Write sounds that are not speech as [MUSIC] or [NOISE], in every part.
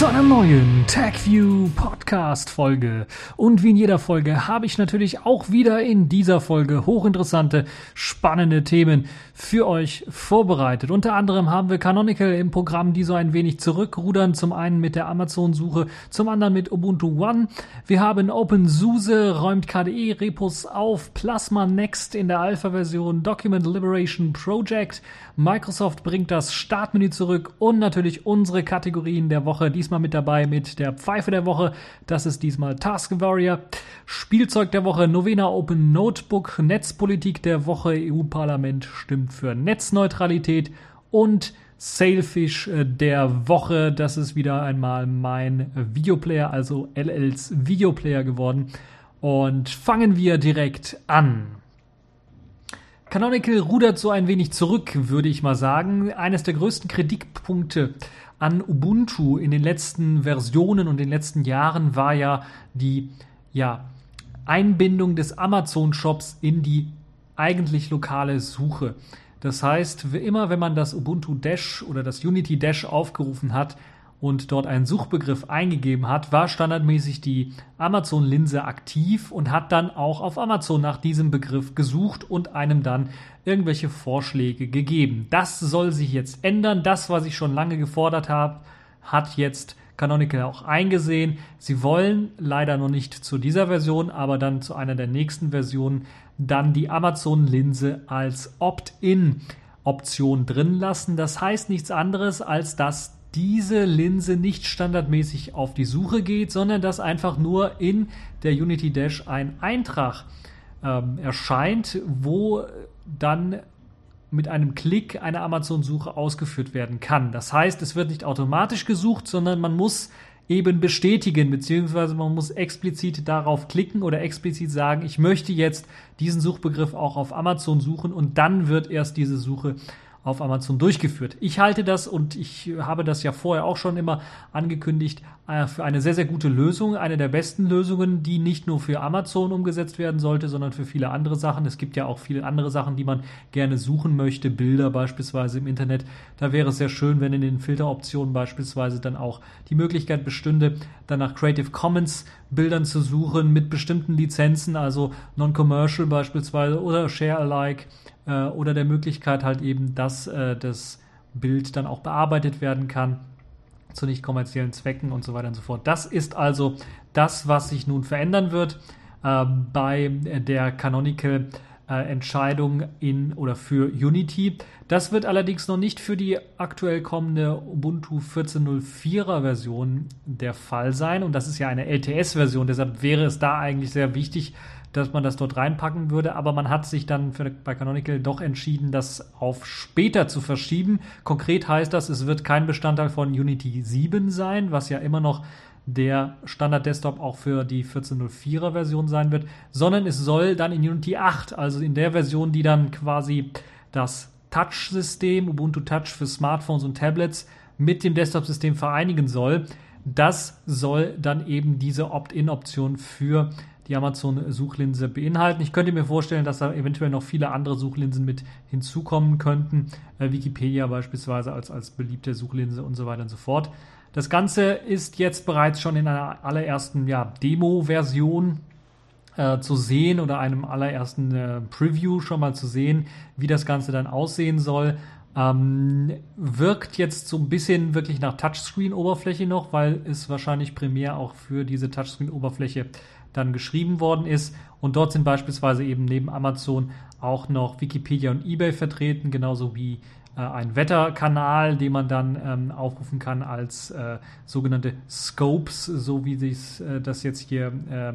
zu einer neuen TagView Podcast Folge. Und wie in jeder Folge habe ich natürlich auch wieder in dieser Folge hochinteressante, spannende Themen für euch vorbereitet. Unter anderem haben wir Canonical im Programm, die so ein wenig zurückrudern. Zum einen mit der Amazon-Suche, zum anderen mit Ubuntu One. Wir haben OpenSUSE, räumt KDE-Repos auf, Plasma Next in der Alpha-Version, Document Liberation Project, Microsoft bringt das Startmenü zurück und natürlich unsere Kategorien der Woche. Diesmal mit dabei mit der Pfeife der Woche. Das ist diesmal Task Warrior. Spielzeug der Woche, Novena Open Notebook, Netzpolitik der Woche, EU-Parlament stimmt für Netzneutralität und Sailfish äh, der Woche. Das ist wieder einmal mein Videoplayer, also LLs Videoplayer geworden. Und fangen wir direkt an. Canonical rudert so ein wenig zurück, würde ich mal sagen. Eines der größten Kritikpunkte an Ubuntu in den letzten Versionen und den letzten Jahren war ja die ja, Einbindung des Amazon-Shops in die eigentlich lokale Suche. Das heißt, immer wenn man das Ubuntu Dash oder das Unity Dash aufgerufen hat und dort einen Suchbegriff eingegeben hat, war standardmäßig die Amazon-Linse aktiv und hat dann auch auf Amazon nach diesem Begriff gesucht und einem dann irgendwelche Vorschläge gegeben. Das soll sich jetzt ändern. Das, was ich schon lange gefordert habe, hat jetzt Canonical auch eingesehen. Sie wollen leider noch nicht zu dieser Version, aber dann zu einer der nächsten Versionen dann die Amazon-Linse als Opt-in-Option drin lassen. Das heißt nichts anderes, als dass diese Linse nicht standardmäßig auf die Suche geht, sondern dass einfach nur in der Unity Dash ein Eintrag ähm, erscheint, wo dann mit einem Klick eine Amazon-Suche ausgeführt werden kann. Das heißt, es wird nicht automatisch gesucht, sondern man muss eben bestätigen, beziehungsweise man muss explizit darauf klicken oder explizit sagen, ich möchte jetzt diesen Suchbegriff auch auf Amazon suchen und dann wird erst diese Suche auf Amazon durchgeführt. Ich halte das und ich habe das ja vorher auch schon immer angekündigt äh, für eine sehr, sehr gute Lösung, eine der besten Lösungen, die nicht nur für Amazon umgesetzt werden sollte, sondern für viele andere Sachen. Es gibt ja auch viele andere Sachen, die man gerne suchen möchte, Bilder beispielsweise im Internet. Da wäre es sehr schön, wenn in den Filteroptionen beispielsweise dann auch die Möglichkeit bestünde, dann nach Creative Commons Bildern zu suchen mit bestimmten Lizenzen, also Non-Commercial beispielsweise oder Share Alike äh, oder der Möglichkeit halt eben, dass äh, das Bild dann auch bearbeitet werden kann zu nicht kommerziellen Zwecken und so weiter und so fort. Das ist also das, was sich nun verändern wird äh, bei der Canonical äh, Entscheidung in oder für Unity. Das wird allerdings noch nicht für die aktuell kommende Ubuntu 14.04er Version der Fall sein und das ist ja eine LTS-Version, deshalb wäre es da eigentlich sehr wichtig, dass man das dort reinpacken würde, aber man hat sich dann für, bei Canonical doch entschieden, das auf später zu verschieben. Konkret heißt das, es wird kein Bestandteil von Unity 7 sein, was ja immer noch der Standard-Desktop auch für die 14.04er Version sein wird, sondern es soll dann in Unity 8, also in der Version, die dann quasi das Touch-System, Ubuntu Touch für Smartphones und Tablets mit dem Desktop-System vereinigen soll. Das soll dann eben diese Opt-in-Option für die Amazon-Suchlinse beinhalten. Ich könnte mir vorstellen, dass da eventuell noch viele andere Suchlinsen mit hinzukommen könnten. Äh, Wikipedia beispielsweise als, als beliebte Suchlinse und so weiter und so fort. Das Ganze ist jetzt bereits schon in einer allerersten ja, Demo-Version äh, zu sehen oder einem allerersten äh, Preview schon mal zu sehen, wie das Ganze dann aussehen soll. Ähm, wirkt jetzt so ein bisschen wirklich nach Touchscreen-Oberfläche noch, weil es wahrscheinlich primär auch für diese Touchscreen-Oberfläche dann geschrieben worden ist. Und dort sind beispielsweise eben neben Amazon auch noch Wikipedia und eBay vertreten, genauso wie äh, ein Wetterkanal, den man dann ähm, aufrufen kann als äh, sogenannte Scopes, so wie sich äh, das jetzt hier äh,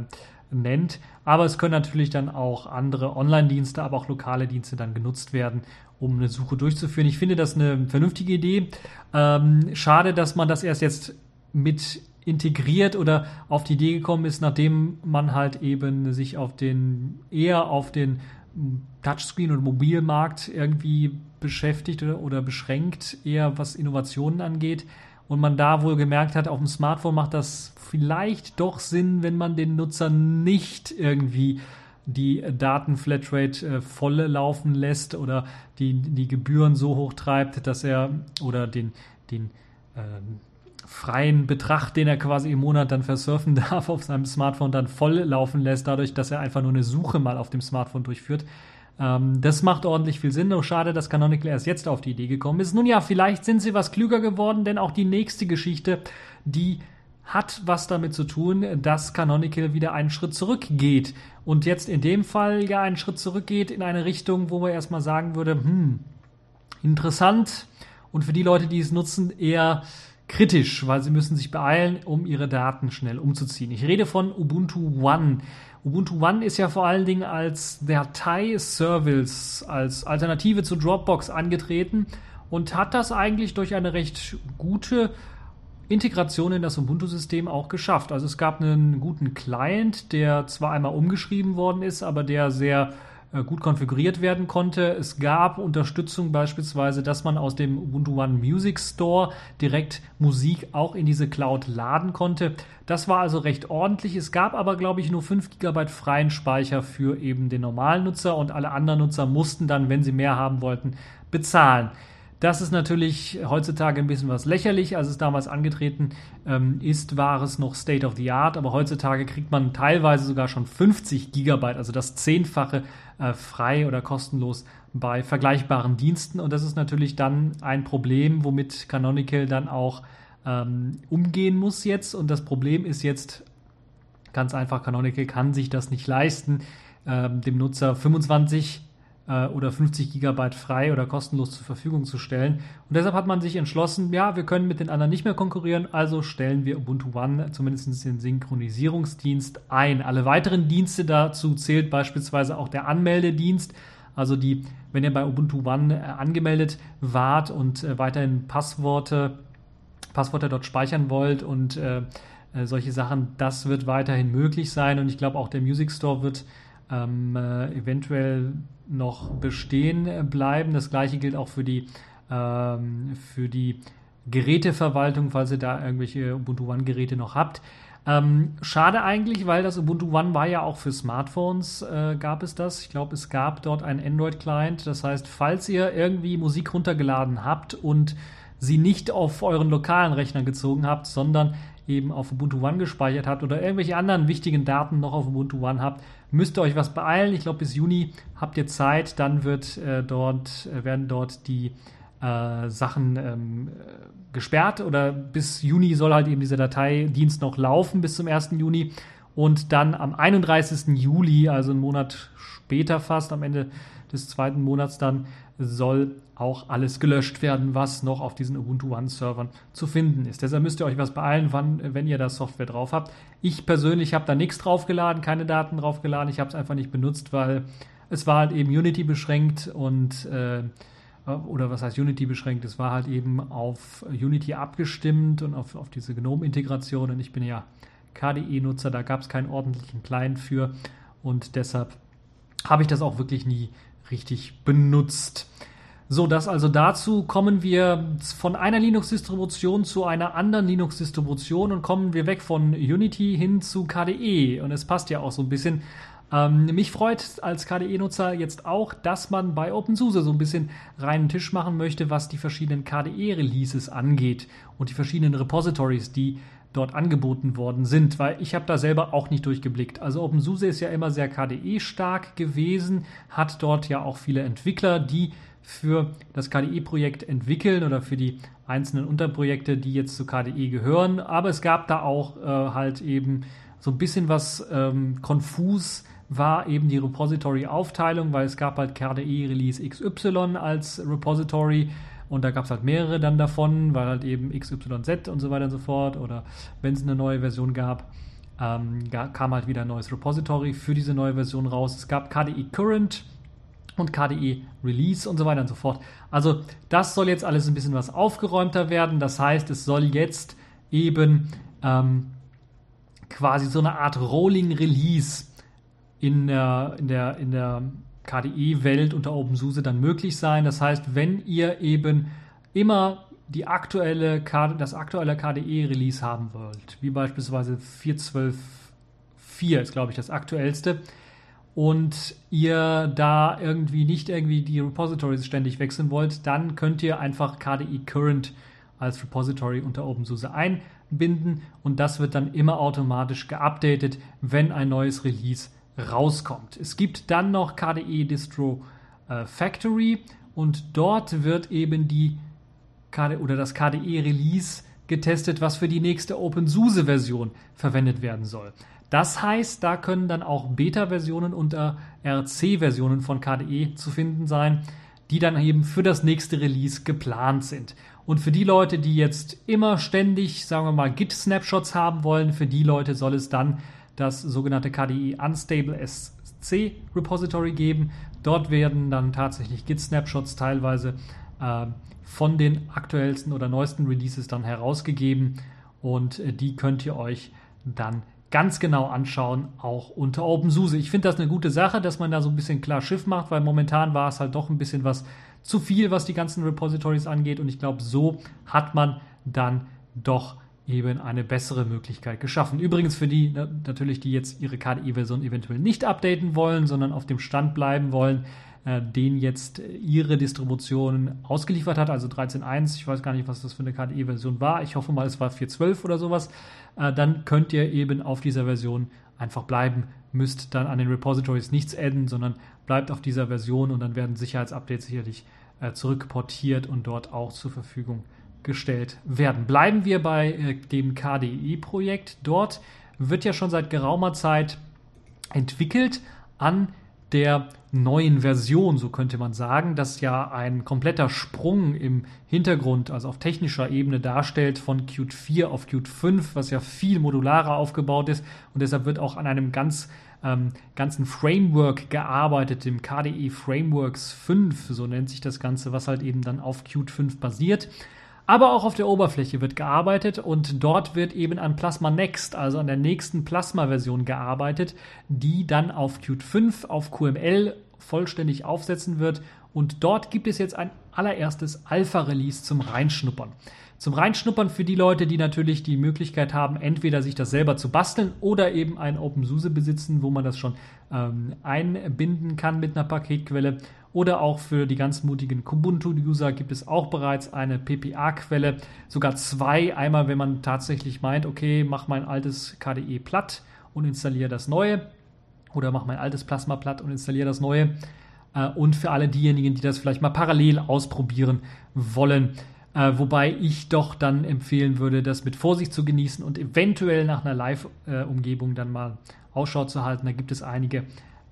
nennt. Aber es können natürlich dann auch andere Online-Dienste, aber auch lokale Dienste dann genutzt werden, um eine Suche durchzuführen. Ich finde das eine vernünftige Idee. Ähm, schade, dass man das erst jetzt mit integriert oder auf die Idee gekommen ist, nachdem man halt eben sich auf den eher auf den Touchscreen- und Mobilmarkt irgendwie beschäftigt oder, oder beschränkt, eher was Innovationen angeht. Und man da wohl gemerkt hat, auf dem Smartphone macht das vielleicht doch Sinn, wenn man den Nutzer nicht irgendwie die Datenflatrate äh, voll laufen lässt oder die, die Gebühren so hoch treibt, dass er oder den, den ähm, freien Betracht, den er quasi im Monat dann versurfen [LAUGHS] darf, auf seinem Smartphone dann voll laufen lässt, dadurch, dass er einfach nur eine Suche mal auf dem Smartphone durchführt. Ähm, das macht ordentlich viel Sinn. Nur schade, dass Canonical erst jetzt auf die Idee gekommen ist. Nun ja, vielleicht sind sie was klüger geworden, denn auch die nächste Geschichte, die hat was damit zu tun, dass Canonical wieder einen Schritt zurückgeht. Und jetzt in dem Fall ja einen Schritt zurückgeht in eine Richtung, wo man erstmal sagen würde, hm, interessant. Und für die Leute, die es nutzen, eher kritisch, weil sie müssen sich beeilen, um ihre Daten schnell umzuziehen. Ich rede von Ubuntu One. Ubuntu One ist ja vor allen Dingen als Datei-Service, als Alternative zu Dropbox angetreten und hat das eigentlich durch eine recht gute Integration in das Ubuntu-System auch geschafft. Also es gab einen guten Client, der zwar einmal umgeschrieben worden ist, aber der sehr gut konfiguriert werden konnte. Es gab Unterstützung beispielsweise, dass man aus dem Ubuntu One Music Store direkt Musik auch in diese Cloud laden konnte. Das war also recht ordentlich. Es gab aber, glaube ich, nur 5 GB freien Speicher für eben den normalen Nutzer und alle anderen Nutzer mussten dann, wenn sie mehr haben wollten, bezahlen. Das ist natürlich heutzutage ein bisschen was lächerlich. Als es damals angetreten ähm, ist, war es noch State of the Art, aber heutzutage kriegt man teilweise sogar schon 50 Gigabyte, also das Zehnfache äh, frei oder kostenlos bei vergleichbaren Diensten. Und das ist natürlich dann ein Problem, womit Canonical dann auch ähm, umgehen muss jetzt. Und das Problem ist jetzt ganz einfach, Canonical kann sich das nicht leisten, ähm, dem Nutzer 25 äh, oder 50 Gigabyte frei oder kostenlos zur Verfügung zu stellen. Und deshalb hat man sich entschlossen, ja, wir können mit den anderen nicht mehr konkurrieren, also stellen wir Ubuntu One zumindest den Synchronisierungsdienst ein. Alle weiteren Dienste dazu zählt beispielsweise auch der Anmeldedienst. Also die, wenn ihr bei Ubuntu One äh, angemeldet wart und äh, weiterhin Passworte, Passwörter dort speichern wollt und äh, äh, solche Sachen, das wird weiterhin möglich sein. Und ich glaube auch der Music Store wird ähm, äh, eventuell noch bestehen bleiben. Das gleiche gilt auch für die, ähm, für die Geräteverwaltung, falls ihr da irgendwelche Ubuntu One-Geräte noch habt. Ähm, schade eigentlich, weil das Ubuntu One war ja auch für Smartphones, äh, gab es das. Ich glaube, es gab dort einen Android-Client. Das heißt, falls ihr irgendwie Musik runtergeladen habt und sie nicht auf euren lokalen Rechner gezogen habt, sondern eben auf Ubuntu One gespeichert habt oder irgendwelche anderen wichtigen Daten noch auf Ubuntu One habt, müsst ihr euch was beeilen. Ich glaube, bis Juni habt ihr Zeit, dann wird äh, dort, äh, werden dort die äh, Sachen ähm, gesperrt oder bis Juni soll halt eben dieser Dateidienst noch laufen bis zum 1. Juni und dann am 31. Juli, also einen Monat später fast, am Ende des zweiten Monats dann, soll auch alles gelöscht werden, was noch auf diesen Ubuntu One-Servern zu finden ist. Deshalb müsst ihr euch was beeilen, wann, wenn ihr da Software drauf habt. Ich persönlich habe da nichts draufgeladen, keine Daten draufgeladen. Ich habe es einfach nicht benutzt, weil es war halt eben Unity beschränkt und äh, oder was heißt Unity beschränkt? Es war halt eben auf Unity abgestimmt und auf, auf diese GNOME-Integration. Und ich bin ja KDE-Nutzer, da gab es keinen ordentlichen Client für und deshalb habe ich das auch wirklich nie richtig benutzt. So, das also dazu kommen wir von einer Linux-Distribution zu einer anderen Linux-Distribution und kommen wir weg von Unity hin zu KDE. Und es passt ja auch so ein bisschen. Ähm, mich freut als KDE-Nutzer jetzt auch, dass man bei OpenSUSE so ein bisschen reinen Tisch machen möchte, was die verschiedenen KDE-Releases angeht und die verschiedenen Repositories, die dort angeboten worden sind, weil ich habe da selber auch nicht durchgeblickt. Also OpenSUSE ist ja immer sehr KDE stark gewesen, hat dort ja auch viele Entwickler, die für das KDE-Projekt entwickeln oder für die einzelnen Unterprojekte, die jetzt zu KDE gehören. Aber es gab da auch äh, halt eben so ein bisschen was ähm, konfus war eben die Repository-Aufteilung, weil es gab halt KDE Release XY als Repository und da gab es halt mehrere dann davon, weil halt eben XYZ und so weiter und so fort. Oder wenn es eine neue Version gab, ähm, kam halt wieder ein neues Repository für diese neue Version raus. Es gab KDE Current und KDE Release und so weiter und so fort. Also das soll jetzt alles ein bisschen was aufgeräumter werden. Das heißt, es soll jetzt eben ähm, quasi so eine Art Rolling Release in der, in der, in der KDE-Welt unter OpenSUSE dann möglich sein. Das heißt, wenn ihr eben immer die aktuelle, das aktuelle KDE-Release haben wollt, wie beispielsweise 4.12.4 ist, glaube ich, das aktuellste, und ihr da irgendwie nicht irgendwie die Repositories ständig wechseln wollt, dann könnt ihr einfach KDE Current als Repository unter OpenSUSE einbinden und das wird dann immer automatisch geupdatet, wenn ein neues Release rauskommt. Es gibt dann noch KDE Distro äh, Factory und dort wird eben die KDE oder das KDE Release getestet, was für die nächste OpenSUSE-Version verwendet werden soll. Das heißt, da können dann auch Beta-Versionen und RC-Versionen von KDE zu finden sein, die dann eben für das nächste Release geplant sind. Und für die Leute, die jetzt immer ständig, sagen wir mal, Git-Snapshots haben wollen, für die Leute soll es dann das sogenannte KDE Unstable SC Repository geben. Dort werden dann tatsächlich Git-Snapshots teilweise äh, von den aktuellsten oder neuesten Releases dann herausgegeben und äh, die könnt ihr euch dann ganz genau anschauen, auch unter OpenSUSE. Ich finde das eine gute Sache, dass man da so ein bisschen klar Schiff macht, weil momentan war es halt doch ein bisschen was zu viel, was die ganzen Repositories angeht und ich glaube, so hat man dann doch eben eine bessere Möglichkeit geschaffen. Übrigens für die natürlich, die jetzt ihre KDE-Version eventuell nicht updaten wollen, sondern auf dem Stand bleiben wollen, äh, den jetzt ihre Distribution ausgeliefert hat, also 13.1. Ich weiß gar nicht, was das für eine KDE-Version war. Ich hoffe mal, es war 4.12 oder sowas. Äh, dann könnt ihr eben auf dieser Version einfach bleiben, müsst dann an den Repositories nichts adden, sondern bleibt auf dieser Version und dann werden Sicherheitsupdates sicherlich äh, zurückportiert und dort auch zur Verfügung gestellt werden. Bleiben wir bei äh, dem KDE-Projekt. Dort wird ja schon seit geraumer Zeit entwickelt an der neuen Version, so könnte man sagen, das ja ein kompletter Sprung im Hintergrund, also auf technischer Ebene darstellt von Qt 4 auf Qt 5, was ja viel modularer aufgebaut ist und deshalb wird auch an einem ganz ähm, ganzen Framework gearbeitet, dem KDE Frameworks 5, so nennt sich das Ganze, was halt eben dann auf Qt 5 basiert. Aber auch auf der Oberfläche wird gearbeitet und dort wird eben an Plasma Next, also an der nächsten Plasma-Version gearbeitet, die dann auf Qt 5, auf QML vollständig aufsetzen wird. Und dort gibt es jetzt ein allererstes Alpha-Release zum Reinschnuppern. Zum Reinschnuppern für die Leute, die natürlich die Möglichkeit haben, entweder sich das selber zu basteln oder eben ein OpenSUSE besitzen, wo man das schon ähm, einbinden kann mit einer Paketquelle. Oder auch für die ganz mutigen Kubuntu-User gibt es auch bereits eine PPA-Quelle, sogar zwei. Einmal, wenn man tatsächlich meint, okay, mach mein altes KDE platt und installiere das neue. Oder mach mein altes Plasma platt und installiere das neue. Äh, und für alle diejenigen, die das vielleicht mal parallel ausprobieren wollen. Äh, wobei ich doch dann empfehlen würde, das mit Vorsicht zu genießen und eventuell nach einer Live-Umgebung dann mal Ausschau zu halten. Da gibt es einige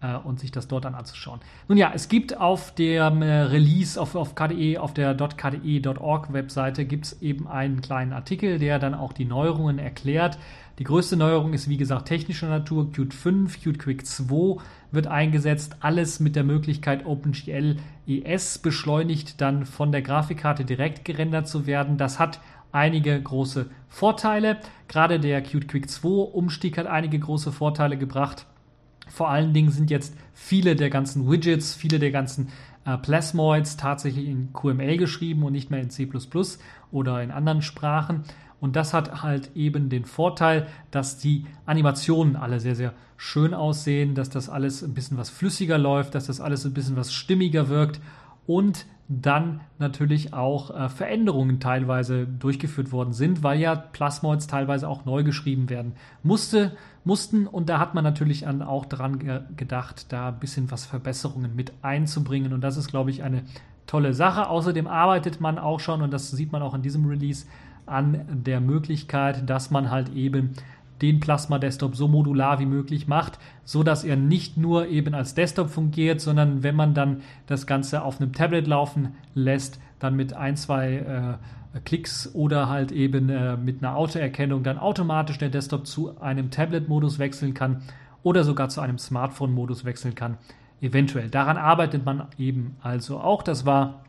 äh, und sich das dort dann anzuschauen. Nun ja, es gibt auf dem äh, Release auf, auf KDE, auf der .kde.org Webseite gibt es eben einen kleinen Artikel, der dann auch die Neuerungen erklärt. Die größte Neuerung ist wie gesagt technischer Natur. Qt 5, Qt Quick 2 wird eingesetzt. Alles mit der Möglichkeit OpenGL ES beschleunigt dann von der Grafikkarte direkt gerendert zu werden. Das hat einige große Vorteile. Gerade der Qt Quick 2 Umstieg hat einige große Vorteile gebracht. Vor allen Dingen sind jetzt viele der ganzen Widgets, viele der ganzen äh, Plasmoids tatsächlich in QML geschrieben und nicht mehr in C oder in anderen Sprachen. Und das hat halt eben den Vorteil, dass die Animationen alle sehr, sehr schön aussehen, dass das alles ein bisschen was flüssiger läuft, dass das alles ein bisschen was stimmiger wirkt und dann natürlich auch äh, Veränderungen teilweise durchgeführt worden sind, weil ja Plasmoids teilweise auch neu geschrieben werden musste, mussten und da hat man natürlich auch daran ge gedacht, da ein bisschen was Verbesserungen mit einzubringen und das ist, glaube ich, eine tolle Sache. Außerdem arbeitet man auch schon und das sieht man auch in diesem Release an der Möglichkeit, dass man halt eben den Plasma Desktop so modular wie möglich macht, so dass er nicht nur eben als Desktop fungiert, sondern wenn man dann das Ganze auf einem Tablet laufen lässt, dann mit ein, zwei äh, Klicks oder halt eben äh, mit einer Autoerkennung dann automatisch der Desktop zu einem Tablet-Modus wechseln kann oder sogar zu einem Smartphone-Modus wechseln kann. Eventuell. Daran arbeitet man eben also auch. Das war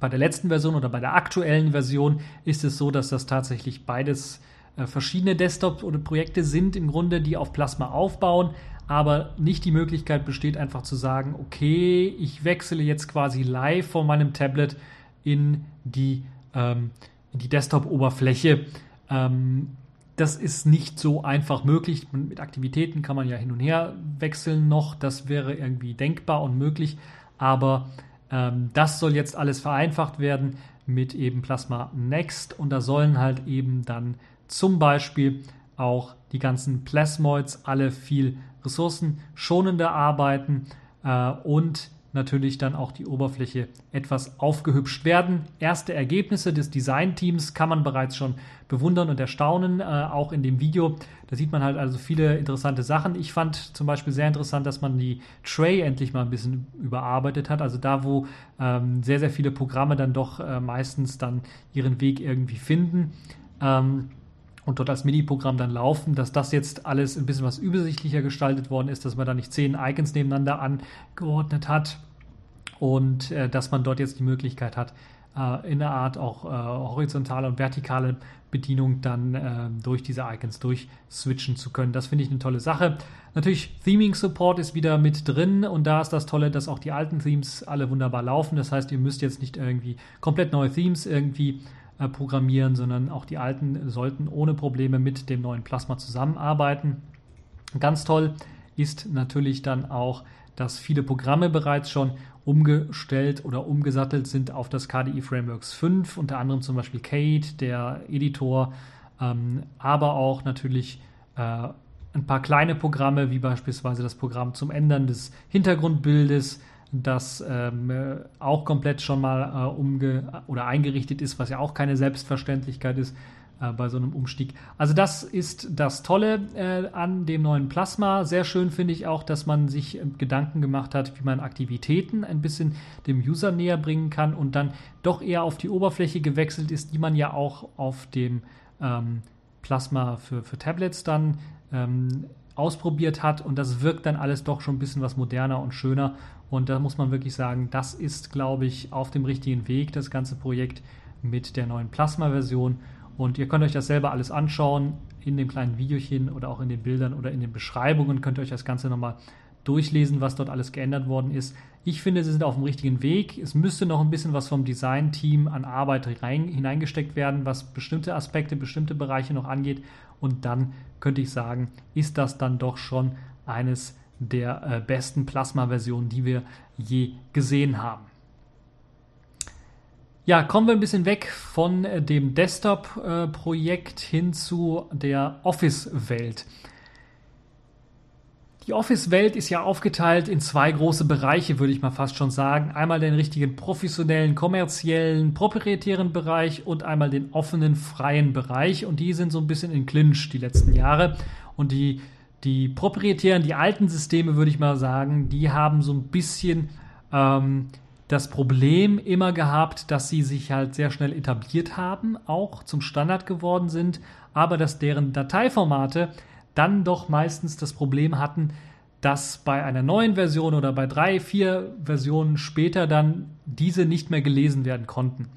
bei der letzten Version oder bei der aktuellen Version ist es so, dass das tatsächlich beides äh, verschiedene Desktop oder Projekte sind im Grunde, die auf Plasma aufbauen, aber nicht die Möglichkeit besteht, einfach zu sagen, okay, ich wechsle jetzt quasi live von meinem Tablet in die, ähm, die Desktop-Oberfläche. Ähm, das ist nicht so einfach möglich. Mit Aktivitäten kann man ja hin und her wechseln noch. Das wäre irgendwie denkbar und möglich. Aber ähm, das soll jetzt alles vereinfacht werden. mit eben Plasma Next und da sollen halt eben dann zum Beispiel auch die ganzen Plasmoids alle viel ressourcenschonender arbeiten äh, und natürlich dann auch die Oberfläche etwas aufgehübscht werden. Erste Ergebnisse des Designteams kann man bereits schon bewundern und erstaunen, äh, auch in dem Video. Da sieht man halt also viele interessante Sachen. Ich fand zum Beispiel sehr interessant, dass man die Tray endlich mal ein bisschen überarbeitet hat. Also da, wo ähm, sehr, sehr viele Programme dann doch äh, meistens dann ihren Weg irgendwie finden. Ähm, und dort als Mini-Programm dann laufen, dass das jetzt alles ein bisschen was übersichtlicher gestaltet worden ist, dass man da nicht zehn Icons nebeneinander angeordnet hat und äh, dass man dort jetzt die Möglichkeit hat, äh, in der Art auch äh, horizontale und vertikale Bedienung dann äh, durch diese Icons durchswitchen zu können. Das finde ich eine tolle Sache. Natürlich, Theming Support ist wieder mit drin und da ist das Tolle, dass auch die alten Themes alle wunderbar laufen. Das heißt, ihr müsst jetzt nicht irgendwie komplett neue Themes irgendwie äh, programmieren, sondern auch die alten sollten ohne Probleme mit dem neuen Plasma zusammenarbeiten. Ganz toll ist natürlich dann auch, dass viele Programme bereits schon umgestellt oder umgesattelt sind auf das KDE Frameworks 5, unter anderem zum Beispiel Kate, der Editor, ähm, aber auch natürlich äh, ein paar kleine Programme, wie beispielsweise das Programm zum Ändern des Hintergrundbildes, das ähm, auch komplett schon mal äh, umge oder eingerichtet ist, was ja auch keine Selbstverständlichkeit ist. äh, bei so einem Umstieg. Also das ist das Tolle äh, an dem neuen Plasma. Sehr schön finde ich auch, dass man sich äh, Gedanken gemacht hat, wie man Aktivitäten ein bisschen dem User näher bringen kann und dann doch eher auf die Oberfläche gewechselt ist, die man ja auch auf dem ähm, Plasma für, für Tablets dann ähm, ausprobiert hat und das wirkt dann alles doch schon ein bisschen was moderner und schöner und da muss man wirklich sagen, das ist, glaube ich, auf dem richtigen Weg, das ganze Projekt mit der neuen Plasma-Version und ihr könnt euch das selber alles anschauen in dem kleinen Videochen oder auch in den Bildern oder in den Beschreibungen. Könnt ihr euch das Ganze nochmal durchlesen, was dort alles geändert worden ist. Ich finde, sie sind auf dem richtigen Weg. Es müsste noch ein bisschen was vom Design-Team an Arbeit rein, hineingesteckt werden, was bestimmte Aspekte, bestimmte Bereiche noch angeht. Und dann könnte ich sagen, ist das dann doch schon eines der äh, besten Plasma-Versionen, die wir je gesehen haben. Ja, kommen wir ein bisschen weg von äh, dem Desktop-Projekt hin zu der Office-Welt. Die Office-Welt ist ja aufgeteilt in zwei große Bereiche, würde ich mal fast schon sagen. Einmal den richtigen professionellen, kommerziellen, proprietären Bereich und einmal den offenen, freien Bereich. Und die sind so ein bisschen in Clinch die letzten Jahre. Und die, die proprietären, die alten Systeme, würde ich mal sagen, die haben so ein bisschen ähm, das Problem immer gehabt, dass sie sich halt sehr schnell etabliert haben, auch zum Standard geworden sind, aber dass deren Dateiformate dann doch meistens das Problem hatten, dass bei einer neuen Version oder bei drei, vier Versionen später dann diese nicht mehr gelesen werden konnten.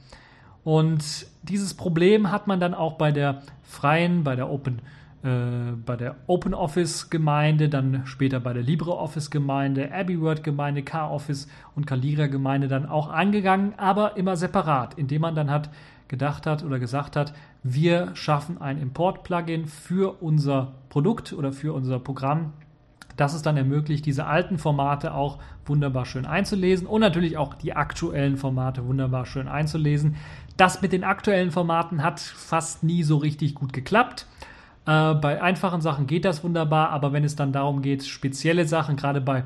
Und dieses Problem hat man dann auch bei der freien, bei der Open bei der OpenOffice-Gemeinde, dann später bei der LibreOffice-Gemeinde, AbbeyWord-Gemeinde, KOffice und Calibra-Gemeinde dann auch angegangen, aber immer separat, indem man dann hat gedacht hat oder gesagt hat, wir schaffen ein Import-Plugin für unser Produkt oder für unser Programm, das es dann ermöglicht, diese alten Formate auch wunderbar schön einzulesen und natürlich auch die aktuellen Formate wunderbar schön einzulesen. Das mit den aktuellen Formaten hat fast nie so richtig gut geklappt. Äh, bei einfachen Sachen geht das wunderbar, aber wenn es dann darum geht, spezielle Sachen, gerade bei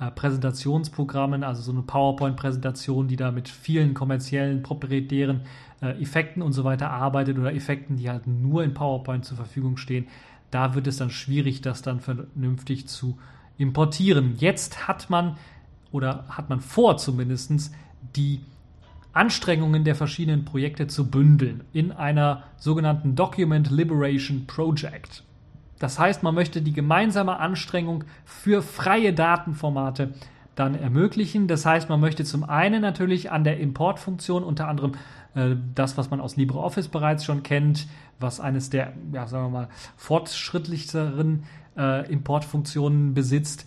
äh, Präsentationsprogrammen, also so eine PowerPoint-Präsentation, die da mit vielen kommerziellen, proprietären äh, Effekten und so weiter arbeitet oder Effekten, die halt nur in PowerPoint zur Verfügung stehen, da wird es dann schwierig, das dann vernünftig zu importieren. Jetzt hat man oder hat man vor zumindest die Anstrengungen der verschiedenen Projekte zu bündeln in einer sogenannten Document Liberation Project. Das heißt, man möchte die gemeinsame Anstrengung für freie Datenformate dann ermöglichen. Das heißt, man möchte zum einen natürlich an der Importfunktion unter anderem äh, das, was man aus LibreOffice bereits schon kennt, was eines der, ja, sagen wir mal, fortschrittlicheren äh, Importfunktionen besitzt,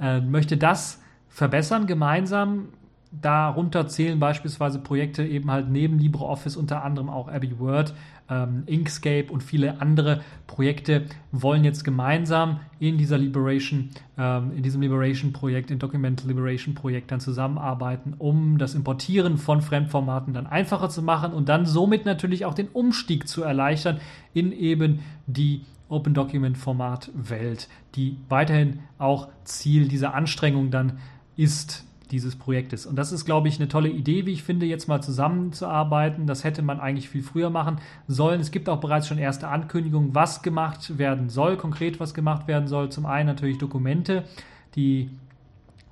äh, möchte das verbessern gemeinsam darunter zählen beispielsweise Projekte eben halt neben LibreOffice unter anderem auch Abbey Word, ähm, Inkscape und viele andere Projekte wollen jetzt gemeinsam in dieser Liberation, ähm, in diesem Liberation-Projekt, in Document Liberation-Projekt dann zusammenarbeiten, um das Importieren von Fremdformaten dann einfacher zu machen und dann somit natürlich auch den Umstieg zu erleichtern in eben die Open Document Format Welt, die weiterhin auch Ziel dieser Anstrengung dann ist, dieses Projektes. Und das ist, glaube ich, eine tolle Idee, wie ich finde, jetzt mal zusammenzuarbeiten. Das hätte man eigentlich viel früher machen sollen. Es gibt auch bereits schon erste Ankündigungen, was gemacht werden soll, konkret was gemacht werden soll. Zum einen natürlich Dokumente, die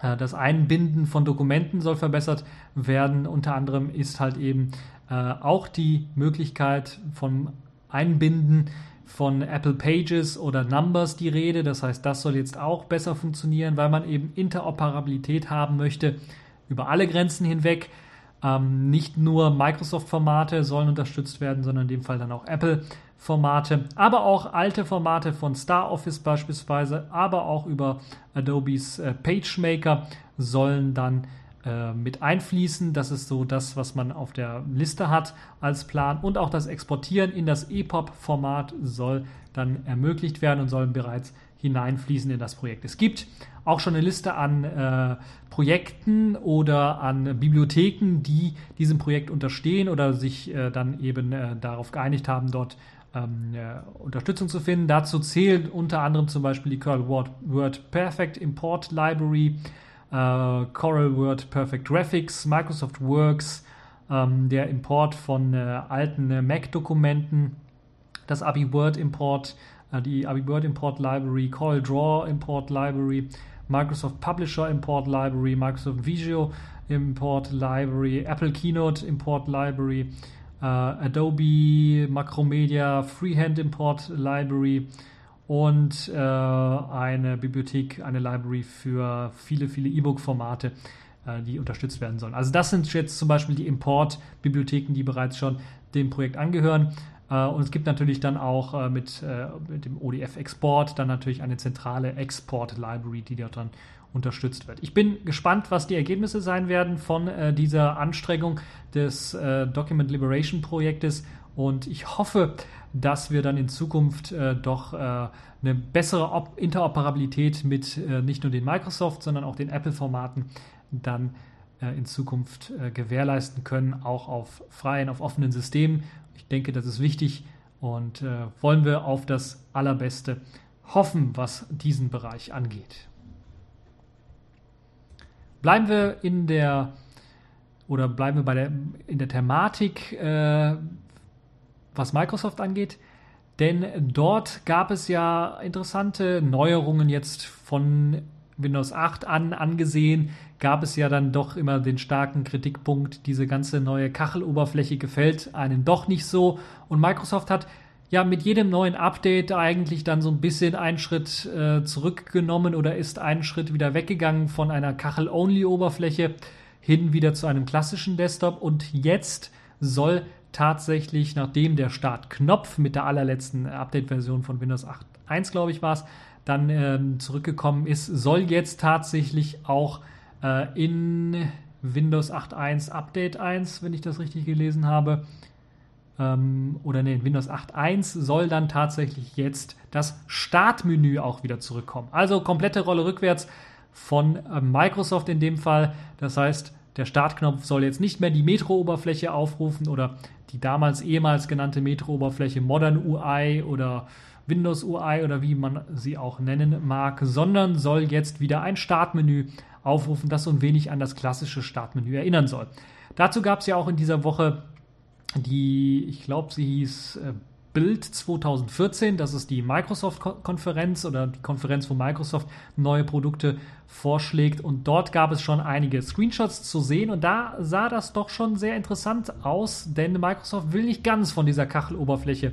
äh, das Einbinden von Dokumenten soll verbessert werden. Unter anderem ist halt eben äh, auch die Möglichkeit von Einbinden von Apple Pages oder Numbers die Rede. Das heißt, das soll jetzt auch besser funktionieren, weil man eben Interoperabilität haben möchte über alle Grenzen hinweg. Ähm, nicht nur Microsoft-Formate sollen unterstützt werden, sondern in dem Fall dann auch Apple-Formate, aber auch alte Formate von StarOffice beispielsweise, aber auch über Adobes äh, PageMaker sollen dann äh, mit einfließen. Das ist so das, was man auf der Liste hat als Plan. Und auch das Exportieren in das EPUB-Format soll dann ermöglicht werden und soll bereits hineinfließen in das Projekt. Es gibt auch schon eine Liste an äh, Projekten oder an Bibliotheken, die diesem Projekt unterstehen oder sich äh, dann eben äh, darauf geeinigt haben, dort ähm, äh, Unterstützung zu finden. Dazu zählt unter anderem zum Beispiel die Curl Word, Word Perfect Import Library, äh, Coral Word Perfect Graphics, Microsoft Works, ähm, der Import von äh, alten äh, Mac-Dokumenten, das ABI Word Import, äh, die ABI Word Import Library, Coral Draw Import Library, Microsoft Publisher Import Library, Microsoft Visio Import Library, Apple Keynote Import Library, äh, Adobe Macromedia Freehand Import Library, und äh, eine Bibliothek, eine Library für viele, viele E-Book-Formate, äh, die unterstützt werden sollen. Also das sind jetzt zum Beispiel die Import-Bibliotheken, die bereits schon dem Projekt angehören. Äh, und es gibt natürlich dann auch äh, mit, äh, mit dem ODF-Export dann natürlich eine zentrale Export-Library, die dort dann unterstützt wird. Ich bin gespannt, was die Ergebnisse sein werden von äh, dieser Anstrengung des Document Liberation Projektes und ich hoffe, dass wir dann in Zukunft äh, doch äh, eine bessere Op Interoperabilität mit äh, nicht nur den Microsoft, sondern auch den Apple-Formaten dann äh, in Zukunft äh, gewährleisten können, auch auf freien, auf offenen Systemen. Ich denke, das ist wichtig und äh, wollen wir auf das Allerbeste hoffen, was diesen Bereich angeht. Bleiben wir in der oder bleiben wir bei der in der Thematik was Microsoft angeht. Denn dort gab es ja interessante Neuerungen jetzt von Windows 8 an angesehen, gab es ja dann doch immer den starken Kritikpunkt, diese ganze neue Kacheloberfläche gefällt einem doch nicht so. Und Microsoft hat ja mit jedem neuen Update eigentlich dann so ein bisschen einen Schritt äh, zurückgenommen oder ist einen Schritt wieder weggegangen von einer Kachel-Only-Oberfläche hin wieder zu einem klassischen Desktop. Und jetzt soll tatsächlich, nachdem der Startknopf mit der allerletzten Update-Version von Windows 8.1, glaube ich, war es, dann ähm, zurückgekommen ist, soll jetzt tatsächlich auch äh, in Windows 8.1 Update 1, wenn ich das richtig gelesen habe, ähm, oder nee, Windows 8.1 soll dann tatsächlich jetzt das Startmenü auch wieder zurückkommen. Also komplette Rolle rückwärts von äh, Microsoft in dem Fall. Das heißt, der Startknopf soll jetzt nicht mehr die Metro-Oberfläche aufrufen oder die damals ehemals genannte Metro-Oberfläche Modern UI oder Windows UI oder wie man sie auch nennen mag, sondern soll jetzt wieder ein Startmenü aufrufen, das so ein wenig an das klassische Startmenü erinnern soll. Dazu gab es ja auch in dieser Woche die, ich glaube, sie hieß äh, Bild 2014. Das ist die Microsoft-Konferenz oder die Konferenz, wo Microsoft neue Produkte vorschlägt. Und dort gab es schon einige Screenshots zu sehen. Und da sah das doch schon sehr interessant aus, denn Microsoft will nicht ganz von dieser Kacheloberfläche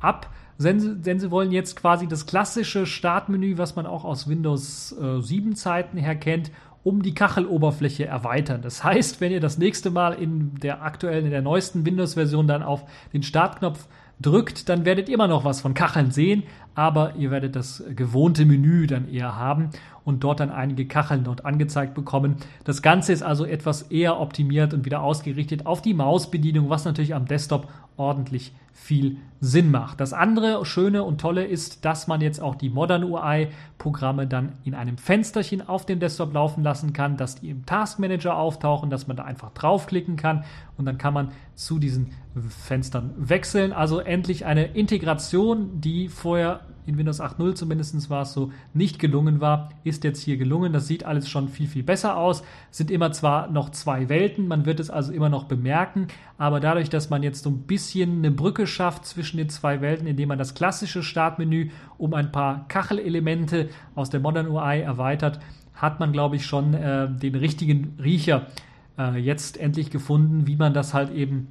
ab. Denn, denn sie wollen jetzt quasi das klassische Startmenü, was man auch aus Windows äh, 7 Zeiten her kennt, um die Kacheloberfläche erweitern. Das heißt, wenn ihr das nächste Mal in der aktuellen, in der neuesten Windows-Version dann auf den Startknopf drückt, dann werdet ihr immer noch was von Kacheln sehen, aber ihr werdet das gewohnte Menü dann eher haben und dort dann einige Kacheln dort angezeigt bekommen. Das Ganze ist also etwas eher optimiert und wieder ausgerichtet auf die Mausbedienung, was natürlich am Desktop ordentlich viel Sinn macht. Das andere Schöne und Tolle ist, dass man jetzt auch die Modern UI-Programme dann in einem Fensterchen auf dem Desktop laufen lassen kann, dass die im Task Manager auftauchen, dass man da einfach draufklicken kann und dann kann man zu diesen Fenstern wechseln. Also endlich eine Integration, die vorher in Windows 8.0 zumindest war es so, nicht gelungen war, ist jetzt hier gelungen. Das sieht alles schon viel, viel besser aus. Sind immer zwar noch zwei Welten, man wird es also immer noch bemerken, aber dadurch, dass man jetzt so ein bisschen eine Brücke schafft zwischen den zwei Welten, indem man das klassische Startmenü um ein paar Kachelelemente aus der Modern UI erweitert, hat man, glaube ich, schon äh, den richtigen Riecher äh, jetzt endlich gefunden, wie man das halt eben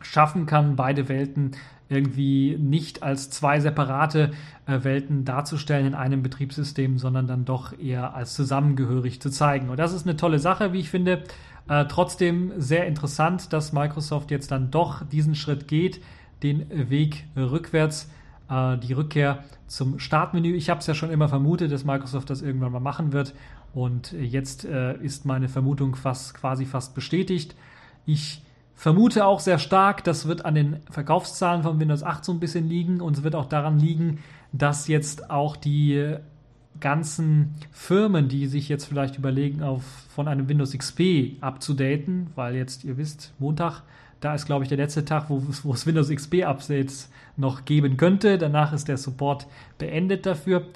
schaffen kann, beide Welten irgendwie nicht als zwei separate äh, Welten darzustellen in einem Betriebssystem, sondern dann doch eher als zusammengehörig zu zeigen. Und das ist eine tolle Sache, wie ich finde. Äh, trotzdem sehr interessant, dass Microsoft jetzt dann doch diesen Schritt geht, den Weg rückwärts, äh, die Rückkehr zum Startmenü. Ich habe es ja schon immer vermutet, dass Microsoft das irgendwann mal machen wird. Und jetzt äh, ist meine Vermutung fast quasi fast bestätigt. Ich vermute auch sehr stark, das wird an den Verkaufszahlen von Windows 8 so ein bisschen liegen und es wird auch daran liegen, dass jetzt auch die ganzen Firmen, die sich jetzt vielleicht überlegen, auf, von einem Windows XP abzudaten, weil jetzt, ihr wisst, Montag, da ist, glaube ich, der letzte Tag, wo, wo es Windows XP-Updates noch geben könnte. Danach ist der Support beendet dafür.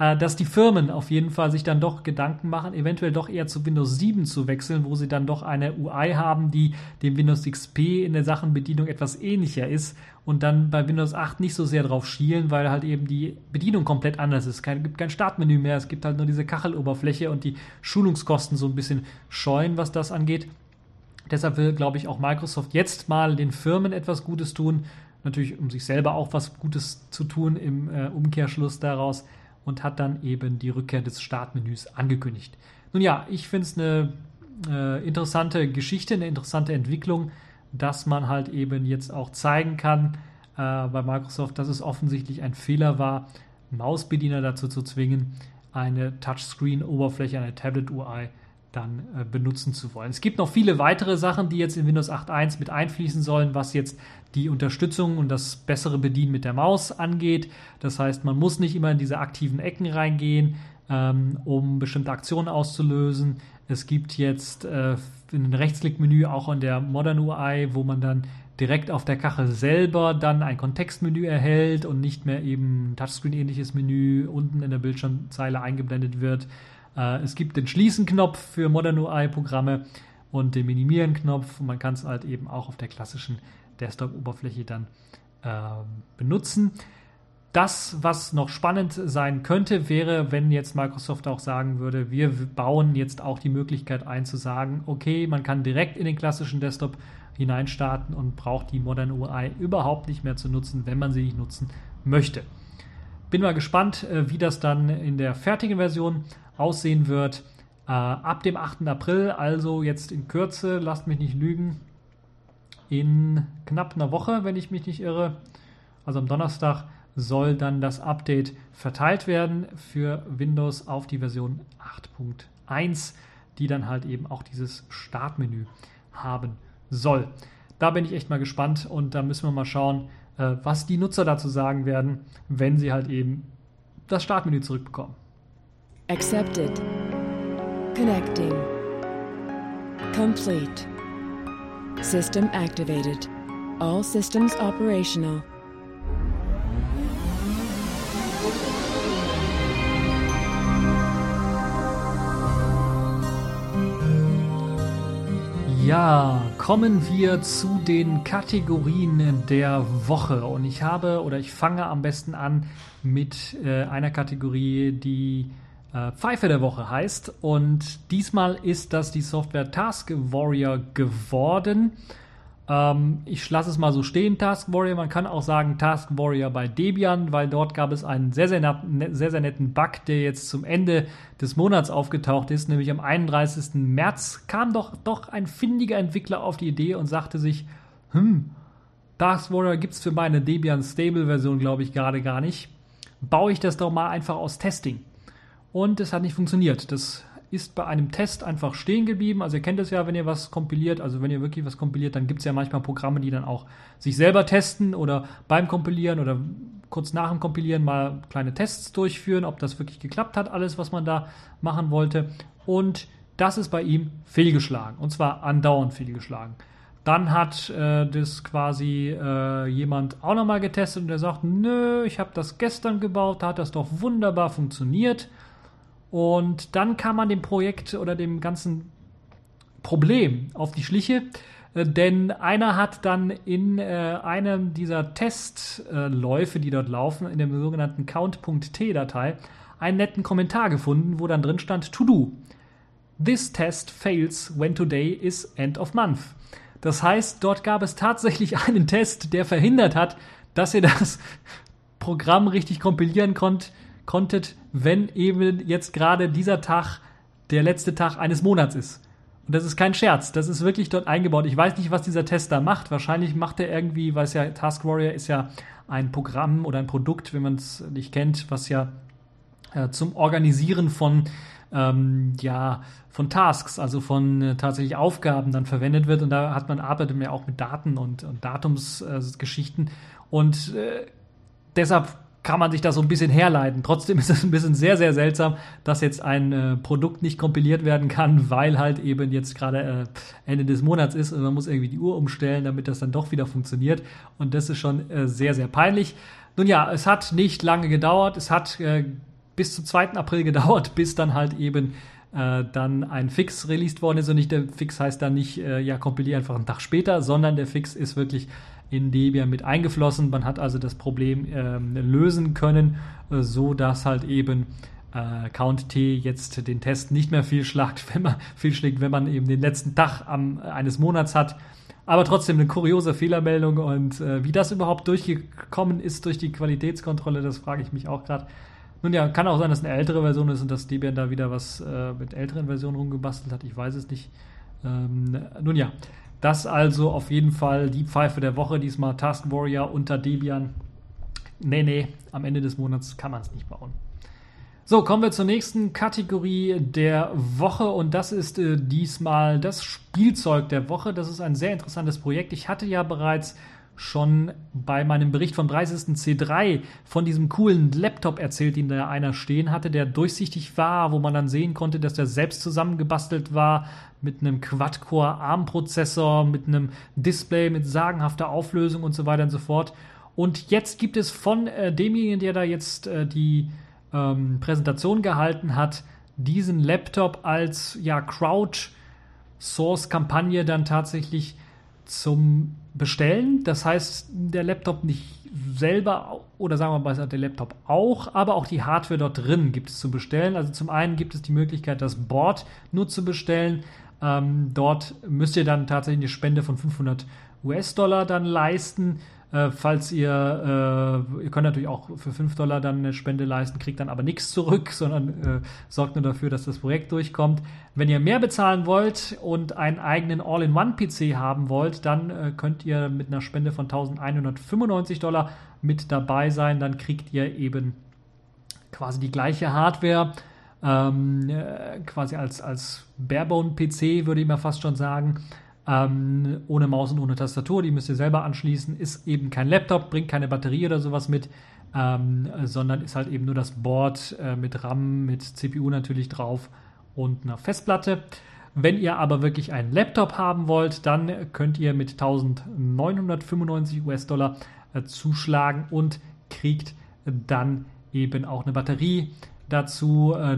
Äh, dass die Firmen auf jeden Fall sich dann doch Gedanken machen, eventuell doch eher zu Windows 7 zu wechseln, wo sie dann doch eine UI haben, die dem Windows XP in der Sachenbedienung etwas ähnlicher ist und dann bei Windows 8 nicht so sehr drauf schielen, weil halt eben die Bedienung komplett anders ist. Es gibt kein Startmenü mehr, es gibt halt nur diese Kacheloberfläche und die Schulungskosten so ein bisschen scheuen, was das angeht. Deshalb will, glaube ich, auch Microsoft jetzt mal den Firmen etwas Gutes tun. Natürlich, um sich selber auch was Gutes zu tun im äh, Umkehrschluss daraus und hat dann eben die Rückkehr des Startmenüs angekündigt. Nun ja, ich finde es eine äh, interessante Geschichte, eine interessante Entwicklung, dass man halt eben jetzt auch zeigen kann äh, bei Microsoft, dass es offensichtlich ein Fehler war, Mausbediener dazu zu zwingen, eine Touchscreen-Oberfläche, eine Tablet-UI dann äh, benutzen zu wollen. Es gibt noch viele weitere Sachen, die jetzt in Windows 8.1 mit einfließen sollen, was jetzt die Unterstützung und das bessere Bedienen mit der Maus angeht. Das heißt, man muss nicht immer in diese aktiven Ecken reingehen, ähm, um bestimmte Aktionen auszulösen. Es gibt jetzt äh, ein Rechtsklickmenü auch in der Modern UI, wo man dann direkt auf der Kachel selber dann ein Kontextmenü erhält und nicht mehr eben ein Touchscreen-ähnliches Menü unten in der Bildschirmzeile eingeblendet wird. Äh, es gibt den Schließen-Knopf für Modern UI-Programme und den Minimieren-Knopf. Man kann es halt eben auch auf der klassischen Desktop-Oberfläche dann äh, benutzen. Das, was noch spannend sein könnte, wäre, wenn jetzt Microsoft auch sagen würde, wir bauen jetzt auch die Möglichkeit ein zu sagen, okay, man kann direkt in den klassischen Desktop hineinstarten und braucht die Modern UI überhaupt nicht mehr zu nutzen, wenn man sie nicht nutzen möchte. Bin mal gespannt, äh, wie das dann in der fertigen Version aussehen wird. Äh, ab dem 8. April, also jetzt in Kürze, lasst mich nicht lügen, in knapp einer Woche, wenn ich mich nicht irre, also am Donnerstag, soll dann das Update verteilt werden für Windows auf die Version 8.1, die dann halt eben auch dieses Startmenü haben soll. Da bin ich echt mal gespannt und da müssen wir mal schauen, äh, was die Nutzer dazu sagen werden, wenn sie halt eben das Startmenü zurückbekommen. Accepted. Connecting. Complete. System activated. All systems operational. Ja, kommen wir zu den Kategorien der Woche. Und ich habe oder ich fange am besten an mit äh, einer Kategorie, die äh, Pfeife der Woche heißt. Und diesmal ist das die Software Task Warrior geworden. Ähm, ich lasse es mal so stehen, Task Warrior. Man kann auch sagen Task Warrior bei Debian, weil dort gab es einen sehr, sehr, net, sehr, sehr netten Bug, der jetzt zum Ende des Monats aufgetaucht ist. Nämlich am 31. März kam doch, doch ein findiger Entwickler auf die Idee und sagte sich, hm, Dark Warrior gibt es für meine Debian Stable Version, glaube ich, gerade gar nicht. Baue ich das doch mal einfach aus Testing. Und es hat nicht funktioniert. Das ist bei einem Test einfach stehen geblieben. Also ihr kennt es ja, wenn ihr was kompiliert, also wenn ihr wirklich was kompiliert, dann gibt es ja manchmal Programme, die dann auch sich selber testen oder beim Kompilieren oder kurz nach dem Kompilieren mal kleine Tests durchführen, ob das wirklich geklappt hat, alles, was man da machen wollte. Und das ist bei ihm fehlgeschlagen. Und zwar andauernd fehlgeschlagen. Dann hat äh, das quasi äh, jemand auch nochmal getestet und der sagt, nö, ich habe das gestern gebaut, da hat das doch wunderbar funktioniert. Und dann kam man dem Projekt oder dem ganzen Problem auf die Schliche, äh, denn einer hat dann in äh, einem dieser Testläufe, die dort laufen, in der sogenannten count.t-Datei, einen netten Kommentar gefunden, wo dann drin stand To do. This test fails when today is end of month. Das heißt, dort gab es tatsächlich einen Test, der verhindert hat, dass ihr das [LAUGHS] Programm richtig kompilieren konnt, konntet, wenn eben jetzt gerade dieser Tag der letzte Tag eines Monats ist. Und das ist kein Scherz, das ist wirklich dort eingebaut. Ich weiß nicht, was dieser Test da macht. Wahrscheinlich macht er irgendwie, weil es ja Task Warrior ist ja ein Programm oder ein Produkt, wenn man es nicht kennt, was ja äh, zum Organisieren von ähm, ja von Tasks, also von äh, tatsächlich Aufgaben dann verwendet wird. Und da hat man arbeitet man ja auch mit Daten und, und Datumsgeschichten. Äh, und äh, deshalb kann man sich da so ein bisschen herleiten. Trotzdem ist es ein bisschen sehr, sehr seltsam, dass jetzt ein äh, Produkt nicht kompiliert werden kann, weil halt eben jetzt gerade äh, Ende des Monats ist und man muss irgendwie die Uhr umstellen, damit das dann doch wieder funktioniert. Und das ist schon äh, sehr, sehr peinlich. Nun ja, es hat nicht lange gedauert. Es hat äh, bis zum 2. April [LAUGHS] gedauert, bis dann halt eben äh, dann ein Fix released worden ist. Und nicht der Fix heißt dann nicht, äh, ja, kompilier einfach einen Tag später, sondern der Fix ist wirklich in Debian mit eingeflossen. Man hat also das Problem ähm, lösen können, äh, so dass halt eben äh, Count T jetzt den Test nicht mehr viel schlagt, [LAUGHS] wenn man viel schlägt, wenn man eben den letzten Tag am, äh, eines Monats hat. Aber trotzdem eine kuriose Fehlermeldung und äh, wie das überhaupt durchgekommen ist durch die Qualitätskontrolle, das frage ich mich auch gerade. Nun ja, kann auch sein, dass eine ältere Version ist und dass Debian da wieder was äh, mit älteren Versionen rumgebastelt hat. Ich weiß es nicht. Ähm, nun ja, das also auf jeden Fall die Pfeife der Woche, diesmal Task Warrior unter Debian. Nee, nee, am Ende des Monats kann man es nicht bauen. So, kommen wir zur nächsten Kategorie der Woche und das ist äh, diesmal das Spielzeug der Woche. Das ist ein sehr interessantes Projekt. Ich hatte ja bereits schon bei meinem Bericht vom 30.C3 von diesem coolen Laptop erzählt, den da einer stehen hatte, der durchsichtig war, wo man dann sehen konnte, dass der selbst zusammengebastelt war mit einem Quad-Core ARM-Prozessor, mit einem Display mit sagenhafter Auflösung und so weiter und so fort. Und jetzt gibt es von äh, demjenigen, der da jetzt äh, die ähm, Präsentation gehalten hat, diesen Laptop als ja, Crowd-Source-Kampagne dann tatsächlich zum bestellen. Das heißt, der Laptop nicht selber oder sagen wir mal der Laptop auch, aber auch die Hardware dort drin gibt es zu bestellen. Also zum einen gibt es die Möglichkeit, das Board nur zu bestellen. Ähm, dort müsst ihr dann tatsächlich eine Spende von 500 US-Dollar dann leisten. Äh, falls ihr, äh, ihr könnt natürlich auch für 5 Dollar dann eine Spende leisten, kriegt dann aber nichts zurück, [LAUGHS] sondern äh, sorgt nur dafür, dass das Projekt durchkommt. Wenn ihr mehr bezahlen wollt und einen eigenen All-in-One-PC haben wollt, dann äh, könnt ihr mit einer Spende von 1195 Dollar mit dabei sein. Dann kriegt ihr eben quasi die gleiche Hardware. Ähm, äh, quasi als, als Barebone-PC, würde ich mal fast schon sagen ähm, ohne Maus und ohne Tastatur, die müsst ihr selber anschließen, ist eben kein Laptop, bringt keine Batterie oder sowas mit, ähm, sondern ist halt eben nur das Board äh, mit RAM, mit CPU natürlich drauf und einer Festplatte. Wenn ihr aber wirklich einen Laptop haben wollt, dann könnt ihr mit 1995 US-Dollar äh, zuschlagen und kriegt dann eben auch eine Batterie dazu. Äh,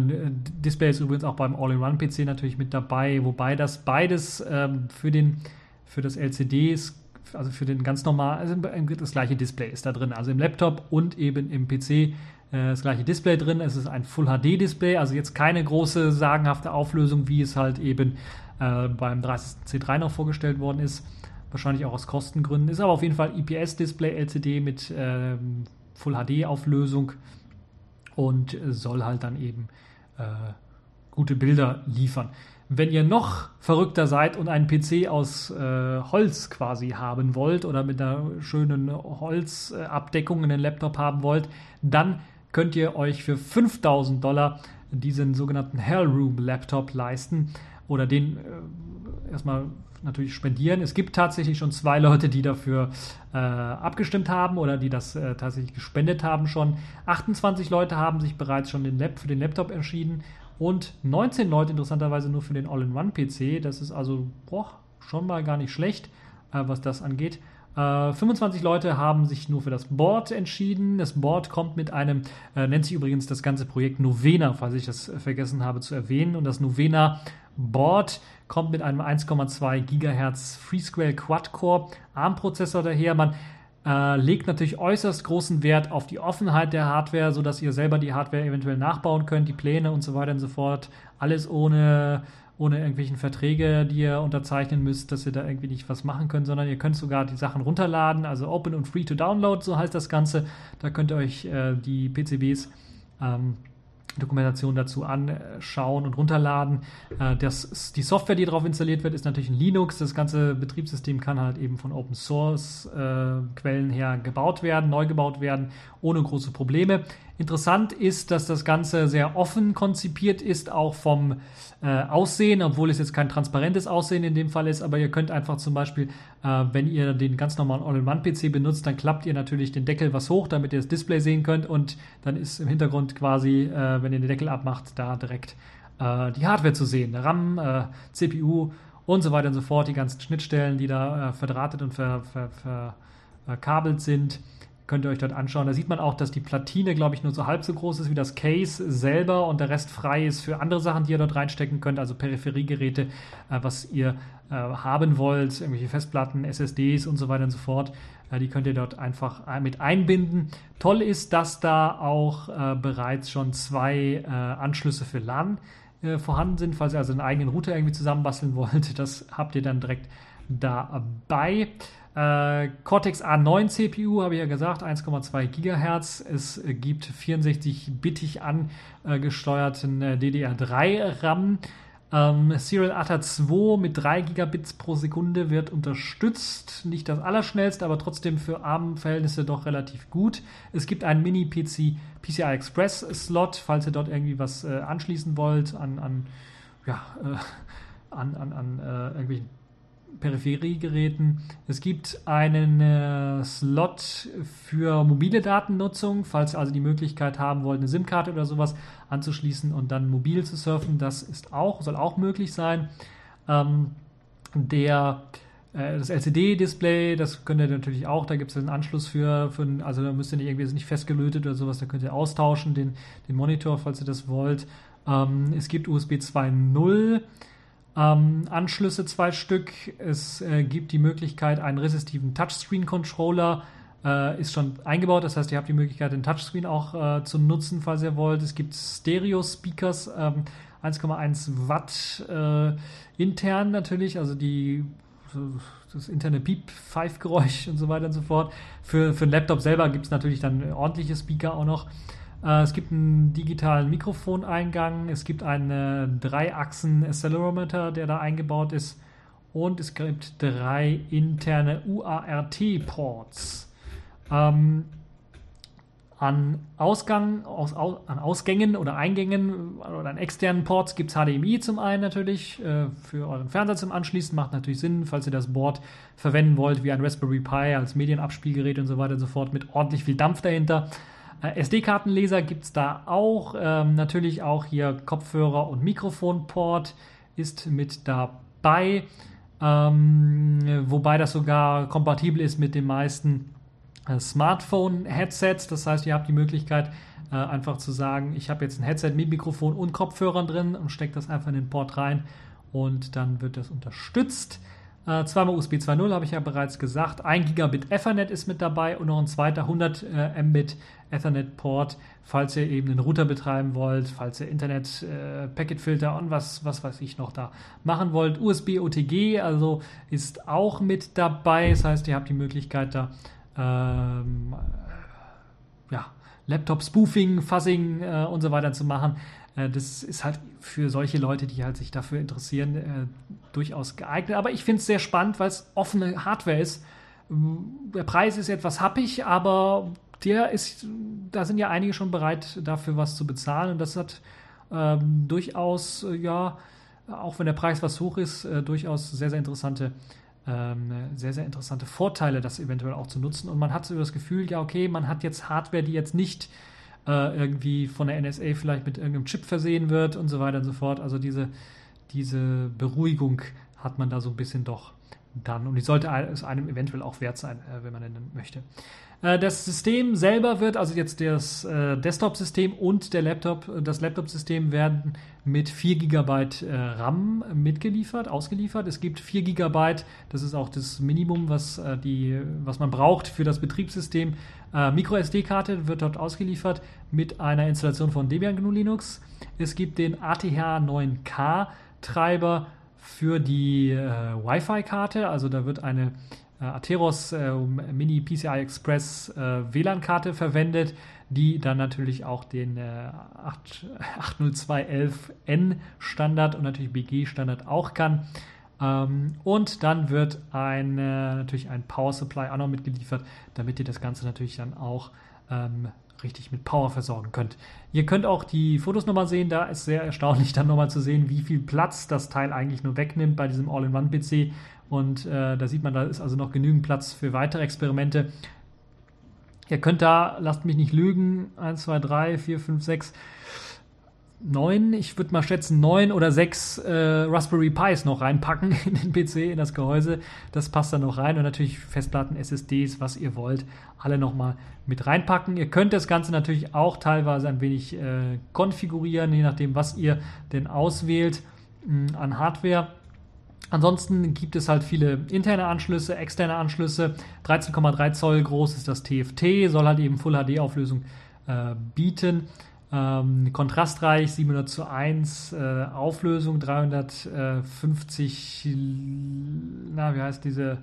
Display ist übrigens auch beim All-in-One-PC natürlich mit dabei, wobei das beides ähm, für, den, für das LCD ist, also für den ganz normal, also das gleiche Display ist da drin. Also im Laptop und eben im PC äh, das gleiche Display drin. Es ist ein Full HD Display, also jetzt keine große sagenhafte Auflösung, wie es halt eben äh, beim 30C3 noch vorgestellt worden ist. Wahrscheinlich auch aus Kostengründen. Ist aber auf jeden Fall IPS-Display LCD mit ähm, Full HD Auflösung und soll halt dann eben äh, gute Bilder liefern. Wenn ihr noch verrückter seid und einen PC aus äh, Holz quasi haben wollt oder mit einer schönen Holzabdeckung in den Laptop haben wollt, dann könnt ihr euch für 5000 Dollar diesen sogenannten Hellroom Laptop leisten oder den äh, erstmal natürlich spendieren. Es gibt tatsächlich schon zwei Leute, die dafür äh, abgestimmt haben oder die das äh, tatsächlich gespendet haben schon. 28 Leute haben sich bereits schon den Lab, für den Laptop entschieden und 19 Leute interessanterweise nur für den All-in-One-PC. Das ist also boah, schon mal gar nicht schlecht, äh, was das angeht. 25 äh, Leute haben sich nur für das Board entschieden. Das Board kommt mit einem, äh, nennt sich übrigens das ganze Projekt Novena, falls ich das vergessen habe zu erwähnen. Und das Novena Board kommt mit einem 1,2 GHz FreeSquare Quad-Core ARM-Prozessor daher. Man äh, legt natürlich äußerst großen Wert auf die Offenheit der Hardware, sodass ihr selber die Hardware eventuell nachbauen könnt, die Pläne und so weiter und so fort. Alles ohne, ohne irgendwelchen Verträge, die ihr unterzeichnen müsst, dass ihr da irgendwie nicht was machen könnt, sondern ihr könnt sogar die Sachen runterladen, also open und free to download, so heißt das Ganze. Da könnt ihr euch äh, die PCBs ähm, Dokumentation dazu anschauen und runterladen. Äh, das, die Software, die darauf installiert wird, ist natürlich ein Linux. Das ganze Betriebssystem kann halt eben von Open Source äh, Quellen her gebaut werden, neu gebaut werden, ohne große Probleme. Interessant ist, dass das Ganze sehr offen konzipiert ist, auch vom äh, Aussehen, obwohl es jetzt kein transparentes Aussehen in dem Fall ist, aber ihr könnt einfach zum Beispiel, äh, wenn ihr den ganz normalen All-in-One-PC benutzt, dann klappt ihr natürlich den Deckel was hoch, damit ihr das Display sehen könnt. Und dann ist im Hintergrund quasi, äh, wenn ihr den Deckel abmacht, da direkt äh, die Hardware zu sehen. RAM, äh, CPU und so weiter und so fort, die ganzen Schnittstellen, die da äh, verdrahtet und ver, ver, verkabelt sind könnt ihr euch dort anschauen. Da sieht man auch, dass die Platine, glaube ich, nur so halb so groß ist wie das Case selber und der Rest frei ist für andere Sachen, die ihr dort reinstecken könnt, also Peripheriegeräte, äh, was ihr äh, haben wollt, irgendwelche Festplatten, SSDs und so weiter und so fort. Äh, die könnt ihr dort einfach äh, mit einbinden. Toll ist, dass da auch äh, bereits schon zwei äh, Anschlüsse für LAN vorhanden sind, falls ihr also einen eigenen Router irgendwie zusammenbasteln wollt. [LAUGHS] Das habt ihr dann direkt dabei. Äh, Cortex A9 CPU, habe ich ja gesagt, 1,2 GHz. Es gibt 64-bittig angesteuerten äh, DDR3 RAM. Ähm, Serial ATA 2 mit 3 Gigabits pro Sekunde wird unterstützt. Nicht das allerschnellste, aber trotzdem für ARM-Verhältnisse doch relativ gut. Es gibt einen Mini-PC PCI Express Slot, falls ihr dort irgendwie was äh, anschließen wollt an, an, ja, äh, an, an, an äh, irgendwelchen Peripheriegeräten. Es gibt einen äh, Slot für mobile Datennutzung, falls ihr also die Möglichkeit haben wollt, eine SIM-Karte oder sowas anzuschließen und dann mobil zu surfen. Das ist auch, soll auch möglich sein. Ähm, der äh, das LCD-Display, das könnt ihr natürlich auch, da gibt es einen Anschluss für, für also da müsst ihr nicht irgendwie nicht festgelötet oder sowas, da könnt ihr austauschen, den, den Monitor, falls ihr das wollt. Ähm, es gibt USB 2.0 ähm, Anschlüsse, zwei Stück. Es äh, gibt die Möglichkeit, einen resistiven Touchscreen-Controller äh, ist schon eingebaut. Das heißt, ihr habt die Möglichkeit, den Touchscreen auch äh, zu nutzen, falls ihr wollt. Es gibt Stereo-Speakers, ähm, 1,1 Watt äh, intern natürlich, also die das interne Piep-Pfeifgeräusch [LAUGHS] und so weiter und so fort. Für, für einen Laptop selber gibt es natürlich dann ordentliche Speaker auch noch. Äh, es gibt einen digitalen Mikrofoneingang, es gibt einen Dreiachsen-Accelerometer, der da eingebaut ist. Und es gibt drei interne UART-Ports. Ähm, an, Ausgang, aus, an Ausgängen oder Eingängen oder an externen Ports gibt es HDMI zum einen natürlich äh, für euren Fernseher zum Anschließen. Macht natürlich Sinn, falls ihr das Board verwenden wollt, wie ein Raspberry Pi als Medienabspielgerät und so weiter und so fort mit ordentlich viel Dampf dahinter. Äh, SD-Kartenleser gibt es da auch. Ähm, natürlich auch hier Kopfhörer und Mikrofonport ist mit dabei. Ähm, wobei das sogar kompatibel ist mit den meisten äh, Smartphone-Headsets. Das heißt, ihr habt die Möglichkeit, äh, einfach zu sagen, ich habe jetzt ein Headset mit Mikrofon und Kopfhörern drin und stecke das einfach in den Port rein und dann wird das unterstützt. Äh, zweimal USB 2.0 habe ich ja bereits gesagt. 1 Gigabit Ethernet ist mit dabei und noch ein zweiter 100 äh, Mbit Ethernet Port, falls ihr eben einen Router betreiben wollt, falls ihr Internet äh, Packet Filter und was, was weiß ich noch da machen wollt. USB OTG also ist auch mit dabei. Das heißt, ihr habt die Möglichkeit da ähm, ja, Laptop-Spoofing, Fuzzing äh, und so weiter zu machen. Äh, das ist halt für solche Leute, die halt sich dafür interessieren, äh, durchaus geeignet. Aber ich finde es sehr spannend, weil es offene Hardware ist. Der Preis ist etwas happig, aber der ist, da sind ja einige schon bereit, dafür was zu bezahlen. Und das hat ähm, durchaus, äh, ja, auch wenn der Preis was hoch ist, äh, durchaus sehr, sehr interessante ähm, sehr, sehr interessante Vorteile, das eventuell auch zu nutzen. Und man hat so das Gefühl, ja, okay, man hat jetzt Hardware, die jetzt nicht äh, irgendwie von der NSA vielleicht mit irgendeinem Chip versehen wird und so weiter und so fort. Also diese, diese Beruhigung hat man da so ein bisschen doch dann. Und die sollte es einem eventuell auch wert sein, äh, wenn man denn möchte. Äh, das System selber wird, also jetzt das Desktop-System und der Laptop, das Laptop-System werden mit 4 GB RAM mitgeliefert, ausgeliefert. Es gibt 4 GB, das ist auch das Minimum, was, die, was man braucht für das Betriebssystem. Äh, Micro SD-Karte wird dort ausgeliefert mit einer Installation von Debian GNU Linux. Es gibt den ATH 9K Treiber für die äh, Wi-Fi-Karte, also da wird eine äh, Atheros äh, Mini PCI Express äh, WLAN-Karte verwendet, die dann natürlich auch den 802.11n [LAUGHS] Standard und natürlich BG Standard auch kann. Ähm, und dann wird ein, natürlich ein Power Supply auch noch mitgeliefert, damit ihr das Ganze natürlich dann auch ähm, richtig mit Power versorgen könnt. Ihr könnt auch die Fotos nochmal sehen, da ist sehr erstaunlich dann nochmal zu sehen, wie viel Platz das Teil eigentlich nur wegnimmt bei diesem All-in-One-PC und äh, da sieht man, da ist also noch genügend Platz für weitere Experimente. Ihr könnt da, lasst mich nicht lügen, 1, 2, 3, 4, 5, 6, 9, ich würde mal schätzen, 9 oder 6 äh, Raspberry Pis noch reinpacken [LAUGHS] in den PC, in das Gehäuse. Das passt dann noch rein und natürlich Festplatten, SSDs, was ihr wollt, alle nochmal mit reinpacken. Ihr könnt das Ganze natürlich auch teilweise ein wenig äh, konfigurieren, je nachdem, was ihr denn auswählt mh, an Hardware. Ansonsten gibt es halt viele interne Anschlüsse, externe Anschlüsse. 13,3 Zoll groß ist das TFT, soll halt eben Full HD Auflösung äh, bieten. Ähm, kontrastreich 700 zu 1 äh, Auflösung, 350, na, wie heißt diese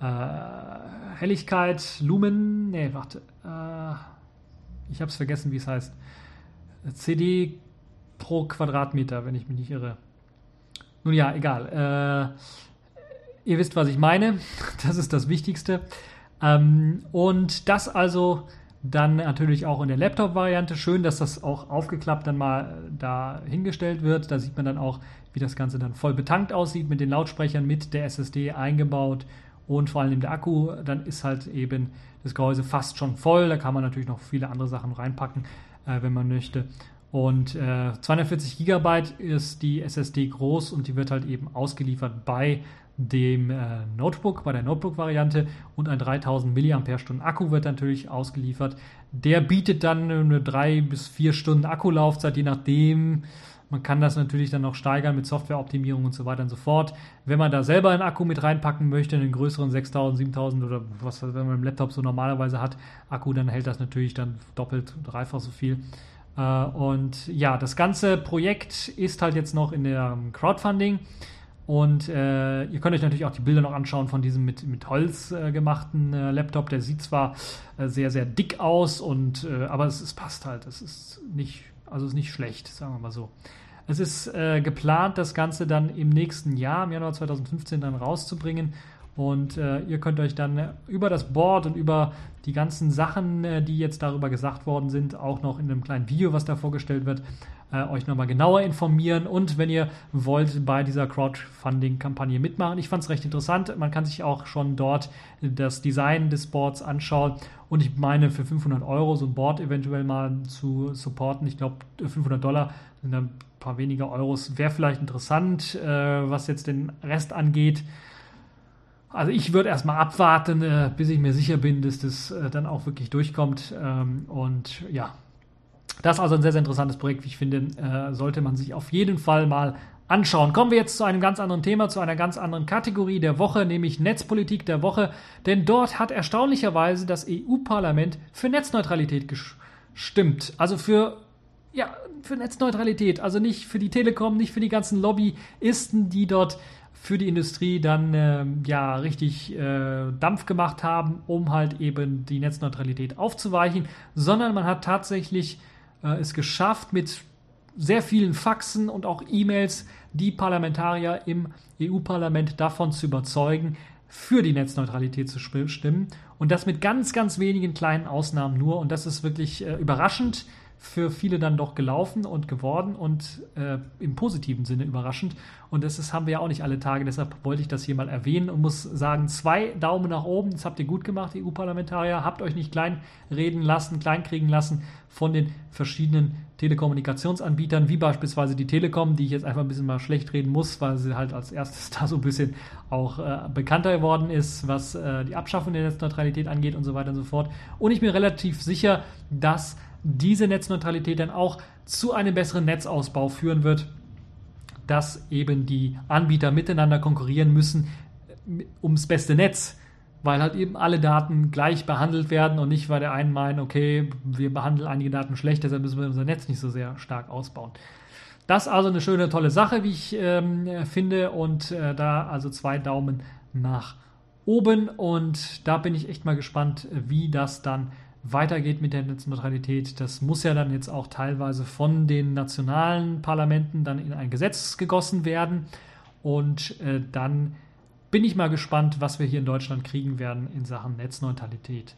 äh, Helligkeit, Lumen, nee, warte, äh, ich habe es vergessen, wie es heißt. CD pro Quadratmeter, wenn ich mich nicht irre. Nun ja, egal. Äh, ihr wisst, was ich meine. [LAUGHS] Das ist das Wichtigste. Ähm, und das also dann natürlich auch in der Laptop-Variante. Schön, dass das auch aufgeklappt dann mal da hingestellt wird. Da sieht man dann auch, wie das Ganze dann voll betankt aussieht mit den Lautsprechern, mit der SSD eingebaut und vor allem der Akku. Dann ist halt eben das Gehäuse fast schon voll. Da kann man natürlich noch viele andere Sachen reinpacken, äh, wenn man möchte. Und äh, 240 GB ist die SSD groß und die wird halt eben ausgeliefert bei dem äh, Notebook, bei der Notebook-Variante und ein 3000 mAh Akku wird natürlich ausgeliefert. Der bietet dann eine 3 bis 4 Stunden Akkulaufzeit, je nachdem. Man kann das natürlich dann noch steigern mit Softwareoptimierung und so weiter und so fort. Wenn man da selber einen Akku mit reinpacken möchte, einen größeren 6000, 7000 oder was man im Laptop so normalerweise hat, Akku, dann hält das natürlich dann doppelt, dreifach so viel. Äh, und ja, das ganze Projekt ist halt jetzt noch in der Crowdfunding. Und äh, ihr könnt euch natürlich auch die Bilder noch anschauen von diesem mit, mit Holz äh, gemachten äh, Laptop. Der sieht zwar äh, sehr, sehr dick aus, und, äh, aber es, es, passt halt. Es ist nicht, also ist nicht schlecht, sagen wir mal so. Es ist geplant, das Ganze dann im nächsten Jahr, im Januar 2015, dann rauszubringen. Und äh, ihr könnt euch dann über das Board und über die ganzen Sachen, äh, die jetzt darüber gesagt worden sind, auch noch in einem kleinen Video, was da vorgestellt wird, äh, euch nochmal genauer informieren. Und wenn ihr wollt, bei dieser Crowdfunding-Kampagne mitmachen. Ich fand es recht interessant. Man kann sich auch schon dort das Design des Boards anschauen. Und ich meine, für 500 Euro so ein Board eventuell mal zu supporten. Ich glaube, 500 Dollar sind ein paar weniger Euros. Wäre vielleicht interessant, äh, was jetzt den Rest angeht. Also ich würde erstmal abwarten, äh, bis ich mir sicher bin, dass das äh, dann auch wirklich durchkommt. Ähm, und ja, das ist also ein sehr, sehr interessantes Projekt, wie ich finde, äh, sollte man sich auf jeden Fall mal anschauen. Kommen wir jetzt zu einem ganz anderen Thema, zu einer ganz anderen Kategorie der Woche, nämlich Netzpolitik der Woche. Denn dort hat erstaunlicherweise das EU-Parlament für Netzneutralität gestimmt. Also für ja, für Netzneutralität, also nicht für die Telekom, nicht für die ganzen Lobbyisten, die dort für die Industrie dann äh, ja richtig äh, Dampf gemacht haben, um halt eben die Netzneutralität aufzuweichen, sondern man hat tatsächlich äh, es geschafft, mit sehr vielen Faxen und auch E-Mails die Parlamentarier im EU-Parlament davon zu überzeugen, für die Netzneutralität zu stimmen. Und das mit ganz, ganz wenigen kleinen Ausnahmen nur. Und das ist wirklich äh, überraschend für viele dann doch gelaufen und geworden und äh, im positiven Sinne überraschend. Und das ist, haben wir ja auch nicht alle Tage, deshalb wollte ich das hier mal erwähnen und muss sagen, zwei Daumen nach oben, das habt ihr gut gemacht, EU-Parlamentarier, habt euch nicht kleinreden lassen, kleinkriegen lassen von den verschiedenen Telekommunikationsanbietern, wie beispielsweise die Telekom, die ich jetzt einfach ein bisschen mal schlecht reden muss, weil sie halt als erstes [LAUGHS] da so ein bisschen auch äh, bekannter geworden ist, was äh, die Abschaffung der Netzneutralität angeht und so weiter und so fort. Und ich bin relativ sicher, dass diese Netzneutralität dann auch zu einem besseren Netzausbau führen wird, dass eben die Anbieter miteinander konkurrieren müssen äh, ums beste Netz, weil halt eben alle Daten gleich behandelt werden und nicht, weil der einen meint, okay, wir behandeln einige Daten schlecht, deshalb müssen wir unser Netz nicht so sehr stark ausbauen. Das ist also eine schöne, tolle Sache, wie ich ähm, finde und äh, da also zwei Daumen nach oben und da bin ich echt mal gespannt, wie das dann weitergeht mit der Netzneutralität. Das muss ja dann jetzt auch teilweise von den nationalen Parlamenten dann in ein Gesetz gegossen werden. Und äh, dann bin ich mal gespannt, was wir hier in Deutschland kriegen werden in Sachen Netzneutralität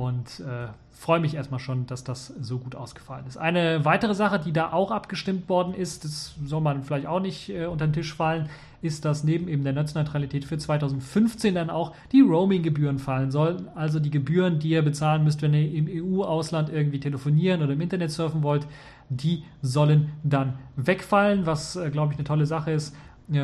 und äh, freue mich erstmal schon, dass das so gut ausgefallen ist. Eine weitere Sache, die da auch abgestimmt worden ist, das soll man vielleicht auch nicht äh, unter den Tisch fallen, ist, dass neben eben der Netzneutralität für 2015 dann auch die Roaming-Gebühren fallen sollen. Also die Gebühren, die ihr bezahlen müsst, wenn ihr im EU-Ausland irgendwie telefonieren oder im Internet surfen wollt, die sollen dann wegfallen, was, äh, glaube ich, eine tolle Sache ist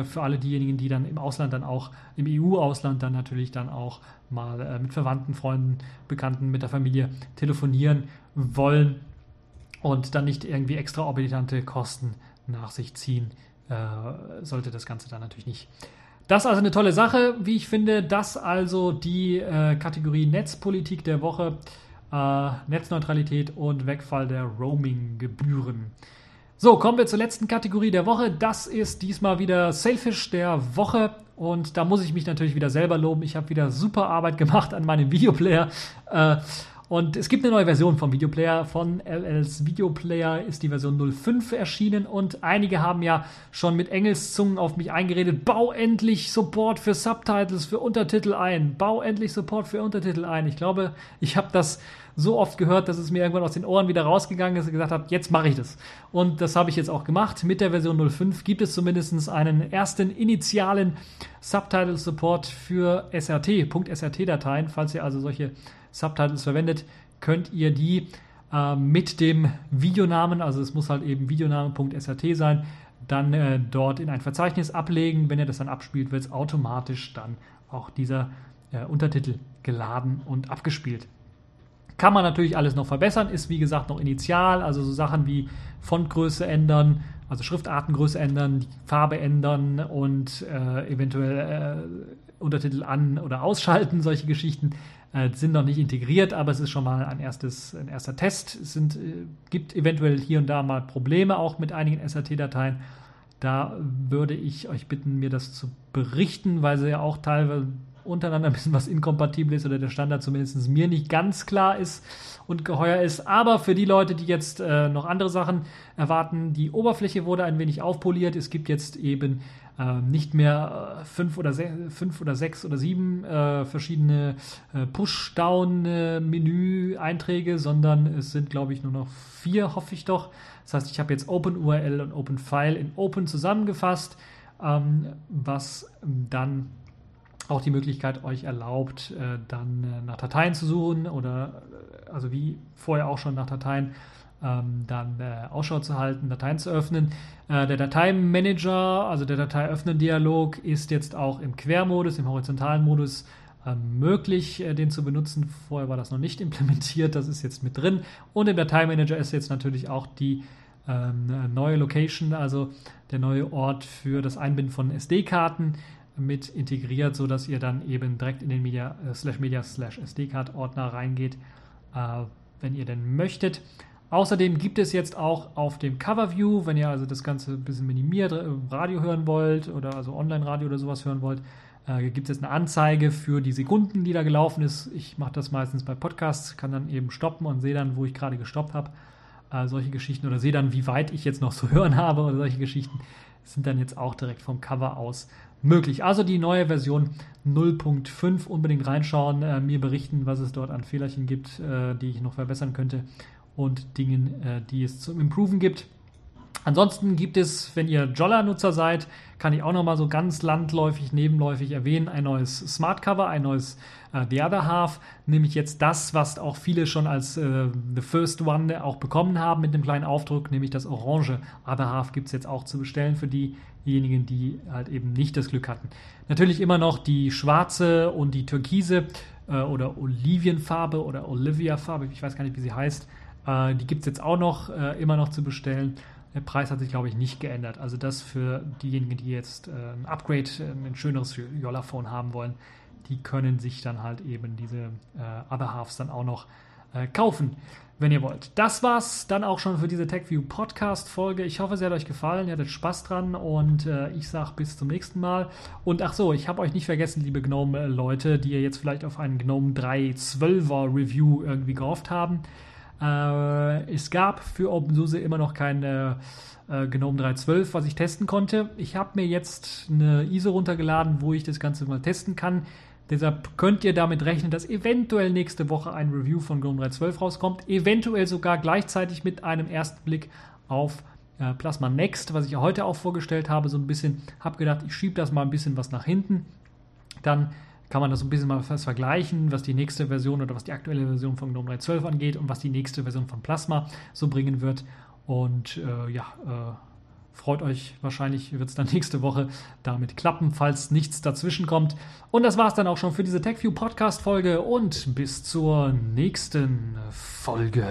für alle diejenigen, die dann im Ausland dann auch, im EU-Ausland dann natürlich dann auch mal äh, mit Verwandten, Freunden, Bekannten, mit der Familie telefonieren wollen und dann nicht irgendwie extraorbitante Kosten nach sich ziehen, äh, sollte das Ganze dann natürlich nicht. Das also eine tolle Sache, wie ich finde. Das also die äh, Kategorie Netzpolitik der Woche, äh, Netzneutralität und Wegfall der Roaming-Gebühren. So, kommen wir zur letzten Kategorie der Woche. Das ist diesmal wieder Selfish der Woche. Und da muss ich mich natürlich wieder selber loben. Ich habe wieder super Arbeit [LAUGHS] gemacht an meinem Videoplayer. Äh, und es gibt eine neue Version vom Videoplayer. Von LLs Videoplayer ist die Version 05 erschienen. Und einige haben ja schon mit Engelszungen auf mich eingeredet. Bau endlich Support für Subtitles, für Untertitel ein. Bau endlich Support für Untertitel ein. Ich glaube, ich habe das so oft gehört, dass es mir irgendwann aus den Ohren wieder rausgegangen ist und gesagt habe, jetzt mache ich das. Und das habe ich jetzt auch gemacht. Mit der Version 05 gibt es zumindest einen ersten initialen Subtitle Support für SRT, .srt-Dateien. Falls ihr also solche Subtitles verwendet, könnt ihr die äh, mit dem Videonamen, also es muss halt eben Videoname.srt sein, dann äh, dort in ein Verzeichnis ablegen. Wenn ihr das dann abspielt, wird es automatisch dann auch dieser äh, Untertitel geladen und abgespielt. Kann man natürlich alles noch verbessern, ist wie gesagt noch initial, also so Sachen wie Fontgröße ändern, also Schriftartengröße ändern, die Farbe ändern und äh, eventuell äh, Untertitel an- oder ausschalten, solche Geschichten äh, sind noch nicht integriert, aber es ist schon mal ein, erstes, ein erster Test. Es sind, äh, gibt eventuell hier und da mal Probleme auch mit einigen SRT-Dateien. Da würde ich euch bitten, mir das zu berichten, weil sie ja auch teilweise untereinander [LAUGHS] ein bisschen was inkompatibel ist oder der Standard zumindest mir nicht ganz klar ist und geheuer ist. Aber für die Leute, die jetzt äh, noch andere Sachen erwarten, die Oberfläche wurde ein wenig aufpoliert. Es gibt jetzt eben äh, nicht mehr äh, fünf, oder fünf oder sechs oder sieben äh, verschiedene äh, Push-Down-Menü-Einträge, sondern es sind, glaube ich, nur noch vier, hoffe ich doch. Das heißt, ich habe jetzt OpenURL und OpenFile in Open zusammengefasst, ähm, was dann auch die Möglichkeit euch erlaubt, äh, dann äh, nach Dateien zu suchen oder äh, also wie vorher auch schon nach Dateien ähm, dann Ausschau zu halten, Dateien zu öffnen. der Dateimanager, also der Dateiöffnen-Dialog, ist jetzt auch im Quermodus, im horizontalen Modus ähm, möglich, den zu benutzen. Vorher war das noch nicht [LAUGHS] implementiert, das ist jetzt mit drin. Und im Dateimanager ist jetzt natürlich auch die ähm, neue Location, also der neue Ort für das Einbinden von SD-Karten mit integriert, sodass ihr dann eben direkt in den Media, äh, slash Media slash SD-Card Ordner reingeht, äh, wenn ihr denn möchtet. Außerdem gibt es jetzt auch auf dem Coverview, wenn ihr also das Ganze ein bisschen minimiert, äh, Radio hören wollt oder also Online-Radio oder sowas hören wollt, äh, gibt es eine Anzeige für die Sekunden, die da gelaufen ist. Ich mache das meistens bei Podcasts, kann dann eben stoppen und sehe dann, wo ich gerade gestoppt habe. Äh, solche Geschichten oder sehe dann, wie weit ich jetzt noch zu [LAUGHS] hören habe oder solche Geschichten sind dann jetzt auch direkt vom Cover aus möglich. Also die neue Version 0.5 unbedingt reinschauen, äh, mir berichten, was es dort an Fehlerchen gibt, äh, die ich noch verbessern könnte und Dingen, äh, die es zum Improven gibt. Ansonsten gibt es, wenn ihr Jolla-Nutzer seid, kann ich auch noch mal so ganz landläufig, nebenläufig erwähnen, ein neues Smart Cover, ein neues äh, The Other Half, nämlich jetzt das, was auch viele schon als äh, The First One auch bekommen haben mit dem kleinen Aufdruck, nämlich das orange Other Half gibt es jetzt auch zu bestellen für diejenigen, die halt eben nicht das Glück hatten. Natürlich immer noch die schwarze und die türkise äh, oder Olivienfarbe oder Olivia-Farbe, ich weiß gar nicht, wie sie heißt, äh, die gibt es jetzt auch noch äh, immer noch zu bestellen. Der Preis hat sich, glaube ich, nicht geändert. Also das für diejenigen, die jetzt ein Upgrade, ein schöneres Jolla-Phone haben wollen, die können sich dann halt eben diese äh, Other Halves dann auch noch kaufen, wenn ihr wollt. Das war's dann auch schon für diese TechView Podcast Folge. Ich hoffe, sie hat euch gefallen, ihr hattet Spaß dran und äh, ich sage bis zum nächsten Mal. Und ach so, ich habe euch nicht vergessen, liebe Gnome-Leute, die ihr jetzt vielleicht auf einen Gnome 3.12er Review irgendwie gehofft haben. Äh, es gab für OpenSUSE immer noch keine äh, GNOME 3.12, was ich testen konnte. Ich habe mir jetzt eine ISO runtergeladen, wo ich das Ganze mal testen kann. Deshalb könnt ihr damit rechnen, dass eventuell nächste Woche ein Review von GNOME 3.12 rauskommt. Eventuell sogar gleichzeitig mit einem ersten Blick auf äh, Plasma Next, was ich heute auch vorgestellt habe. So ein bisschen, habe gedacht, ich schiebe das mal ein bisschen was nach hinten. Dann kann man das ein bisschen mal vergleichen, was die nächste Version oder was die aktuelle Version von GNOME 3.12 angeht und was die nächste Version von Plasma so bringen wird. Und äh, ja, äh, freut euch, wahrscheinlich wird es dann [LAUGHS] nächste Woche damit klappen, falls nichts dazwischen kommt. Und das war es dann auch schon für diese TechView Podcast Folge und bis zur nächsten Folge.